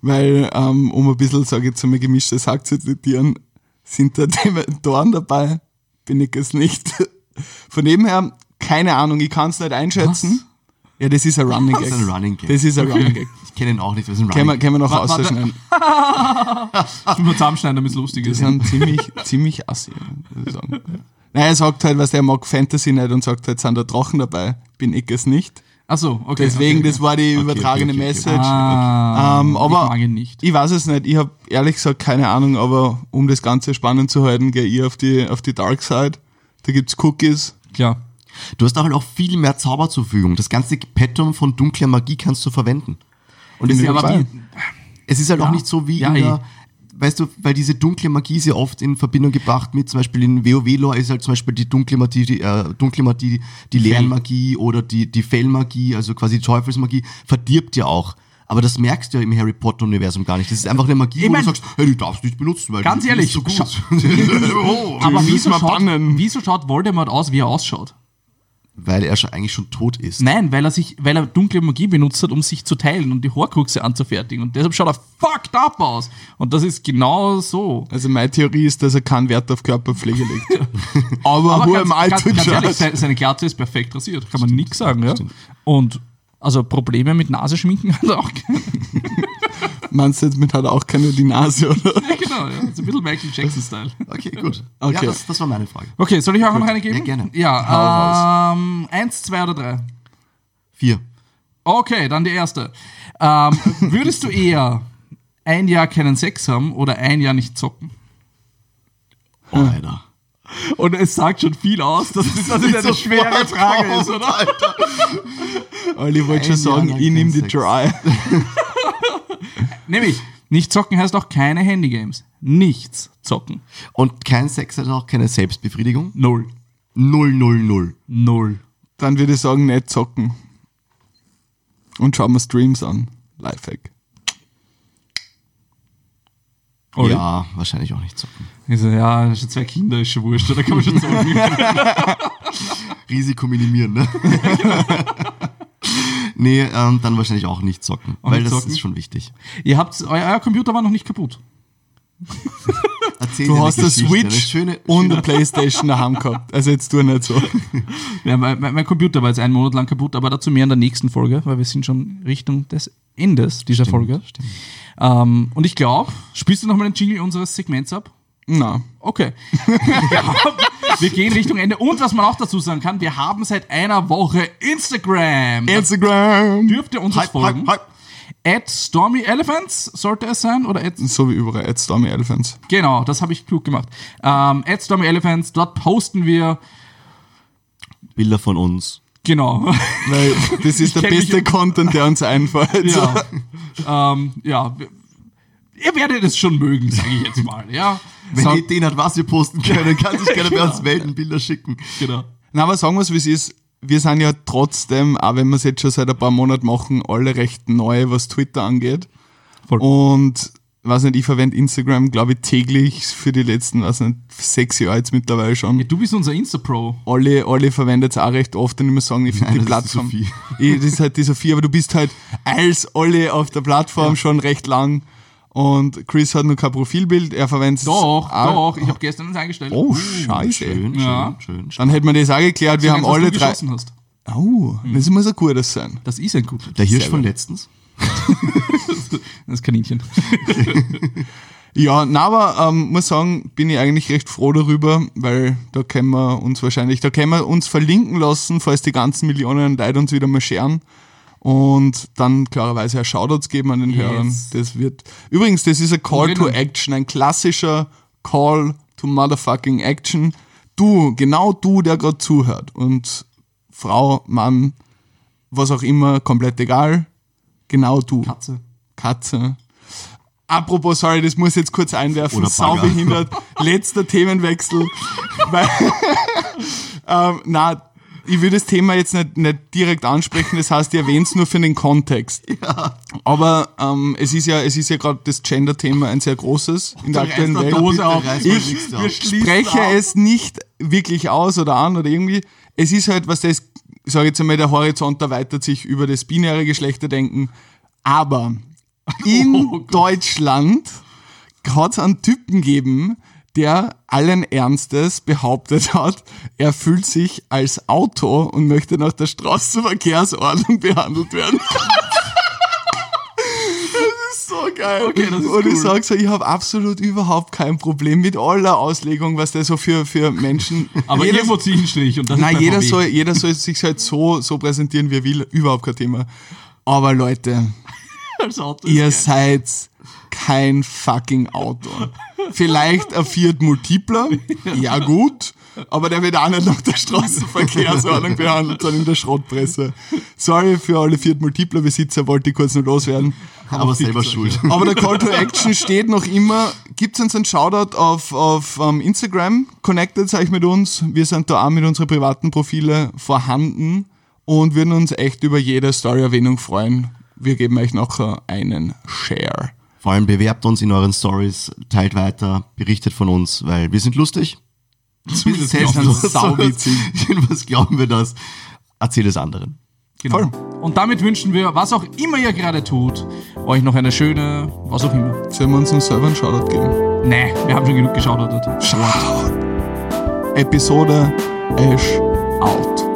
Weil, ähm, um ein bisschen, sage ich jetzt einmal, gemischtes Hack zu zitieren, sind da Dementoren dabei? Bin ich es nicht. Von dem her, keine Ahnung, ich kann es nicht einschätzen. Ja, das ist ein Running Gag. Das ist ein Running Gag. Das ist ein Running Gag. Ich kenne ihn auch nicht, was ist ein Running können wir noch Wa- warte. ausschneiden. Das muss man zusammenschneiden, damit es lustig Die ist. sind ziemlich, ziemlich assi, ich. Nein, er sagt halt, was er mag Fantasy nicht und sagt halt, sind da Drachen dabei. Bin ich es nicht. Achso, okay. Deswegen, okay, das war die Okay, übertragene okay, okay, okay. Message. Ah, Ähm, aber- ich mag ihn nicht. Ich weiß es nicht. Ich habe ehrlich gesagt keine Ahnung, aber um das Ganze spannend zu halten, gehe ich auf die, auf die Dark Side. Da gibt's Cookies. Klar. Du hast halt auch viel mehr Zauber zur Verfügung. Das ganze Pettum von dunkler Magie kannst du verwenden. Und es ist, aber es ist halt auch nicht so wie Ja, in der, eh. Weißt du, weil diese dunkle Magie ist ja oft in Verbindung gebracht mit zum Beispiel in WoW-Lore ist halt zum Beispiel die dunkle Magie, die, äh, dunkle Magie, die Lernmagie oder die, die Fellmagie, also quasi die Teufelsmagie, verdirbt ja auch. Aber das merkst du ja im Harry Potter-Universum gar nicht. Das ist einfach eine Magie, Ich wo mein- du sagst, hey, die darfst du nicht benutzen, weil Ganz ehrlich, so gut. oh. Aber wieso schaut, wieso schaut Voldemort aus, wie er ausschaut? Weil er schon eigentlich schon tot ist. Nein, weil er sich, weil er dunkle Magie benutzt hat, um sich zu teilen und die Horcruxe anzufertigen. Und deshalb schaut er fucked up aus. Und das ist genau so. Also meine Theorie ist, dass er keinen Wert auf Körperpflege legt. Aber, Aber who ganz, am I ganz, to ganz ehrlich, judge? seine, Glatze ist perfekt rasiert. Kann man nichts sagen, ja. Und also Probleme mit Nasenschminken hat er auch. Meinst du jetzt mit hat er auch keine die Nase, oder? Ja, genau, ja. So ein bisschen Michael Jackson-Style. Okay, gut. Okay. Ja, das, das war meine Frage. Okay, soll ich auch noch eine geben? Ja, gerne. Ja, ähm, eins, zwei oder drei? Vier. Okay, dann die erste. Ähm, würdest du eher ein Jahr keinen Sex haben oder ein Jahr nicht zocken? Oh, Alter. Und es sagt schon viel aus, dass das, dass das eine schwere Frage ist, oder? Olli wollte schon sagen, ich nehme die. Dry. Nämlich, nicht zocken heißt auch keine Handygames. Nichts zocken. Und kein Sex hat auch keine Selbstbefriedigung? Null. Null, null, null. Null. Dann würde ich sagen, nicht zocken. Und schauen wir Streams an. Lifehack. Olli? Ja, wahrscheinlich auch nicht zocken. Ich so, ja, schon zwei Kinder ist schon wurscht, da kann man schon zocken. Risiko minimieren, ne? nee, ähm, dann wahrscheinlich auch nicht zocken. Auch weil nicht das zocken? ist schon wichtig. Ihr habt, euer, euer Computer war noch nicht kaputt. Erzähl Du hast eine Switch schöne, und eine Playstation daheim gehabt. Also jetzt tu nicht so. Ja, mein, mein, Computer war jetzt einen Monat lang kaputt, aber dazu mehr in der nächsten Folge, weil wir sind schon Richtung des Endes dieser Folge. Ähm, und ich glaube, spielst du nochmal den Jingle unseres Segments ab? Na, Okay. wir gehen Richtung Ende. Und was man auch dazu sagen kann, wir haben seit einer Woche Instagram. Instagram. dürft ihr uns Hype, folgen. hype, hype. At Stormy Elephants sollte es sein. Oder at, So wie überall. Jetzt Stormy Elephants. genau, das habe ich klug gemacht. Ähm, at Stormy Elephants, dort posten wir, Bilder von uns. genau. Weil das ist der beste Content, der uns einfällt. ja. ähm, ja. Ihr werdet es schon mögen, sage ich jetzt mal. Ja. Wenn So- ihr Ideen hat, was wir posten können, kann sich gerne bei uns melden, Bilder schicken. genau. Na, aber sagen wir es, wie es ist. Wir sind ja trotzdem, auch wenn wir es jetzt schon seit ein paar Monaten machen, alle recht neu, was Twitter angeht. Voll. Und, weiß nicht, ich verwende Instagram, glaube ich, täglich für die letzten, weiß nicht, sechs Jahre jetzt mittlerweile schon. Du bist unser Insta-Pro. Alle, alle verwendet es auch recht oft und ich muss sagen, ich finde die ist die Plattform. Sophie. Ich, das ist halt die Sophie, aber du bist halt als alle auf der Plattform schon recht lang. Und Chris hat noch kein Profilbild, er verwendet es Doch, doch. Ich habe gestern eins eingestellt. Oh, scheiße. Schön, Ja. schön, schön. Dann hätten wir das auch geklärt, wir haben alle drei. Hast. Oh, das muss ein gutes sein. Das ist ein gutes. Der Hirsch von letztens. Das Kaninchen. Ja, na, aber ähm, muss sagen, bin ich eigentlich recht froh darüber, weil da können wir uns wahrscheinlich, da können wir uns verlinken lassen, falls die ganzen Millionen Leute uns wieder mal scheren. Und dann klarerweise auch Shoutouts geben an den Yes. Hörern. Das wird. Übrigens, das ist ein Call to. Action, ein klassischer Call to Motherfucking Action. Du, genau du, der gerade zuhört. Und Frau, Mann, was auch immer, komplett egal. Genau du. Katze. Katze. apropos, sorry, das muss ich jetzt kurz einwerfen, Oder sau Bagger. behindert, letzter Themenwechsel. Weil, ähm, na, ich will das Thema jetzt nicht, nicht direkt ansprechen, das heißt, ich erwähne es nur für den Kontext. Aber ähm, es ist ja, es ist ja gerade das Gender-Thema ein sehr großes in der aktuellen Welt. Auf. Ich auf. schließen spreche ab. es nicht wirklich aus oder an oder irgendwie. Es ist halt, was das, ich sage jetzt einmal, der Horizont erweitert sich über das binäre Geschlechterdenken. Aber in Oh. Deutschland hat es einen Typen gegeben, der allen Ernstes behauptet hat, er fühlt sich als Auto und möchte nach der Straßenverkehrsordnung behandelt werden. das ist so geil. Okay, und ich cool. sag so, ich habe absolut überhaupt kein Problem mit aller Auslegung, was der so für, für Menschen. Aber Jeder- irgendwo ziehe ich einen Strich und das Nein, ist jeder soll, jeder soll sich halt so, so präsentieren, wie er will. Überhaupt kein Thema. Aber Leute, ihr geil. seid kein fucking Auto. Vielleicht ein Fiat Multipler, ja gut, aber der wird auch nicht nach der Straßenverkehrsordnung behandelt, sondern in der Schrottpresse. Sorry für alle Fiat Multipler Besitzer, wollte ich kurz nur loswerden. Aber selber schuld. Aber der Call to Action steht noch immer. Gibt uns einen Shoutout auf, auf ähm, Instagram. Connectet euch mit uns. Wir sind da auch mit unseren privaten Profile vorhanden und würden uns echt über jede Story-Erwähnung freuen. Wir geben euch noch einen Share. Vor allem bewerbt uns in euren Stories, teilt weiter, berichtet von uns, weil wir sind lustig. Zumindest Selbstlos. sauwitzig. Was glauben wir das? Erzähl es anderen. Genau. Voll. Und damit wünschen wir, was auch immer ihr gerade tut, euch noch eine schöne, was auch immer. Sollen wir uns einen Server einen Shoutout geben? Nee, wir haben schon genug geschaut. Episode Ash out.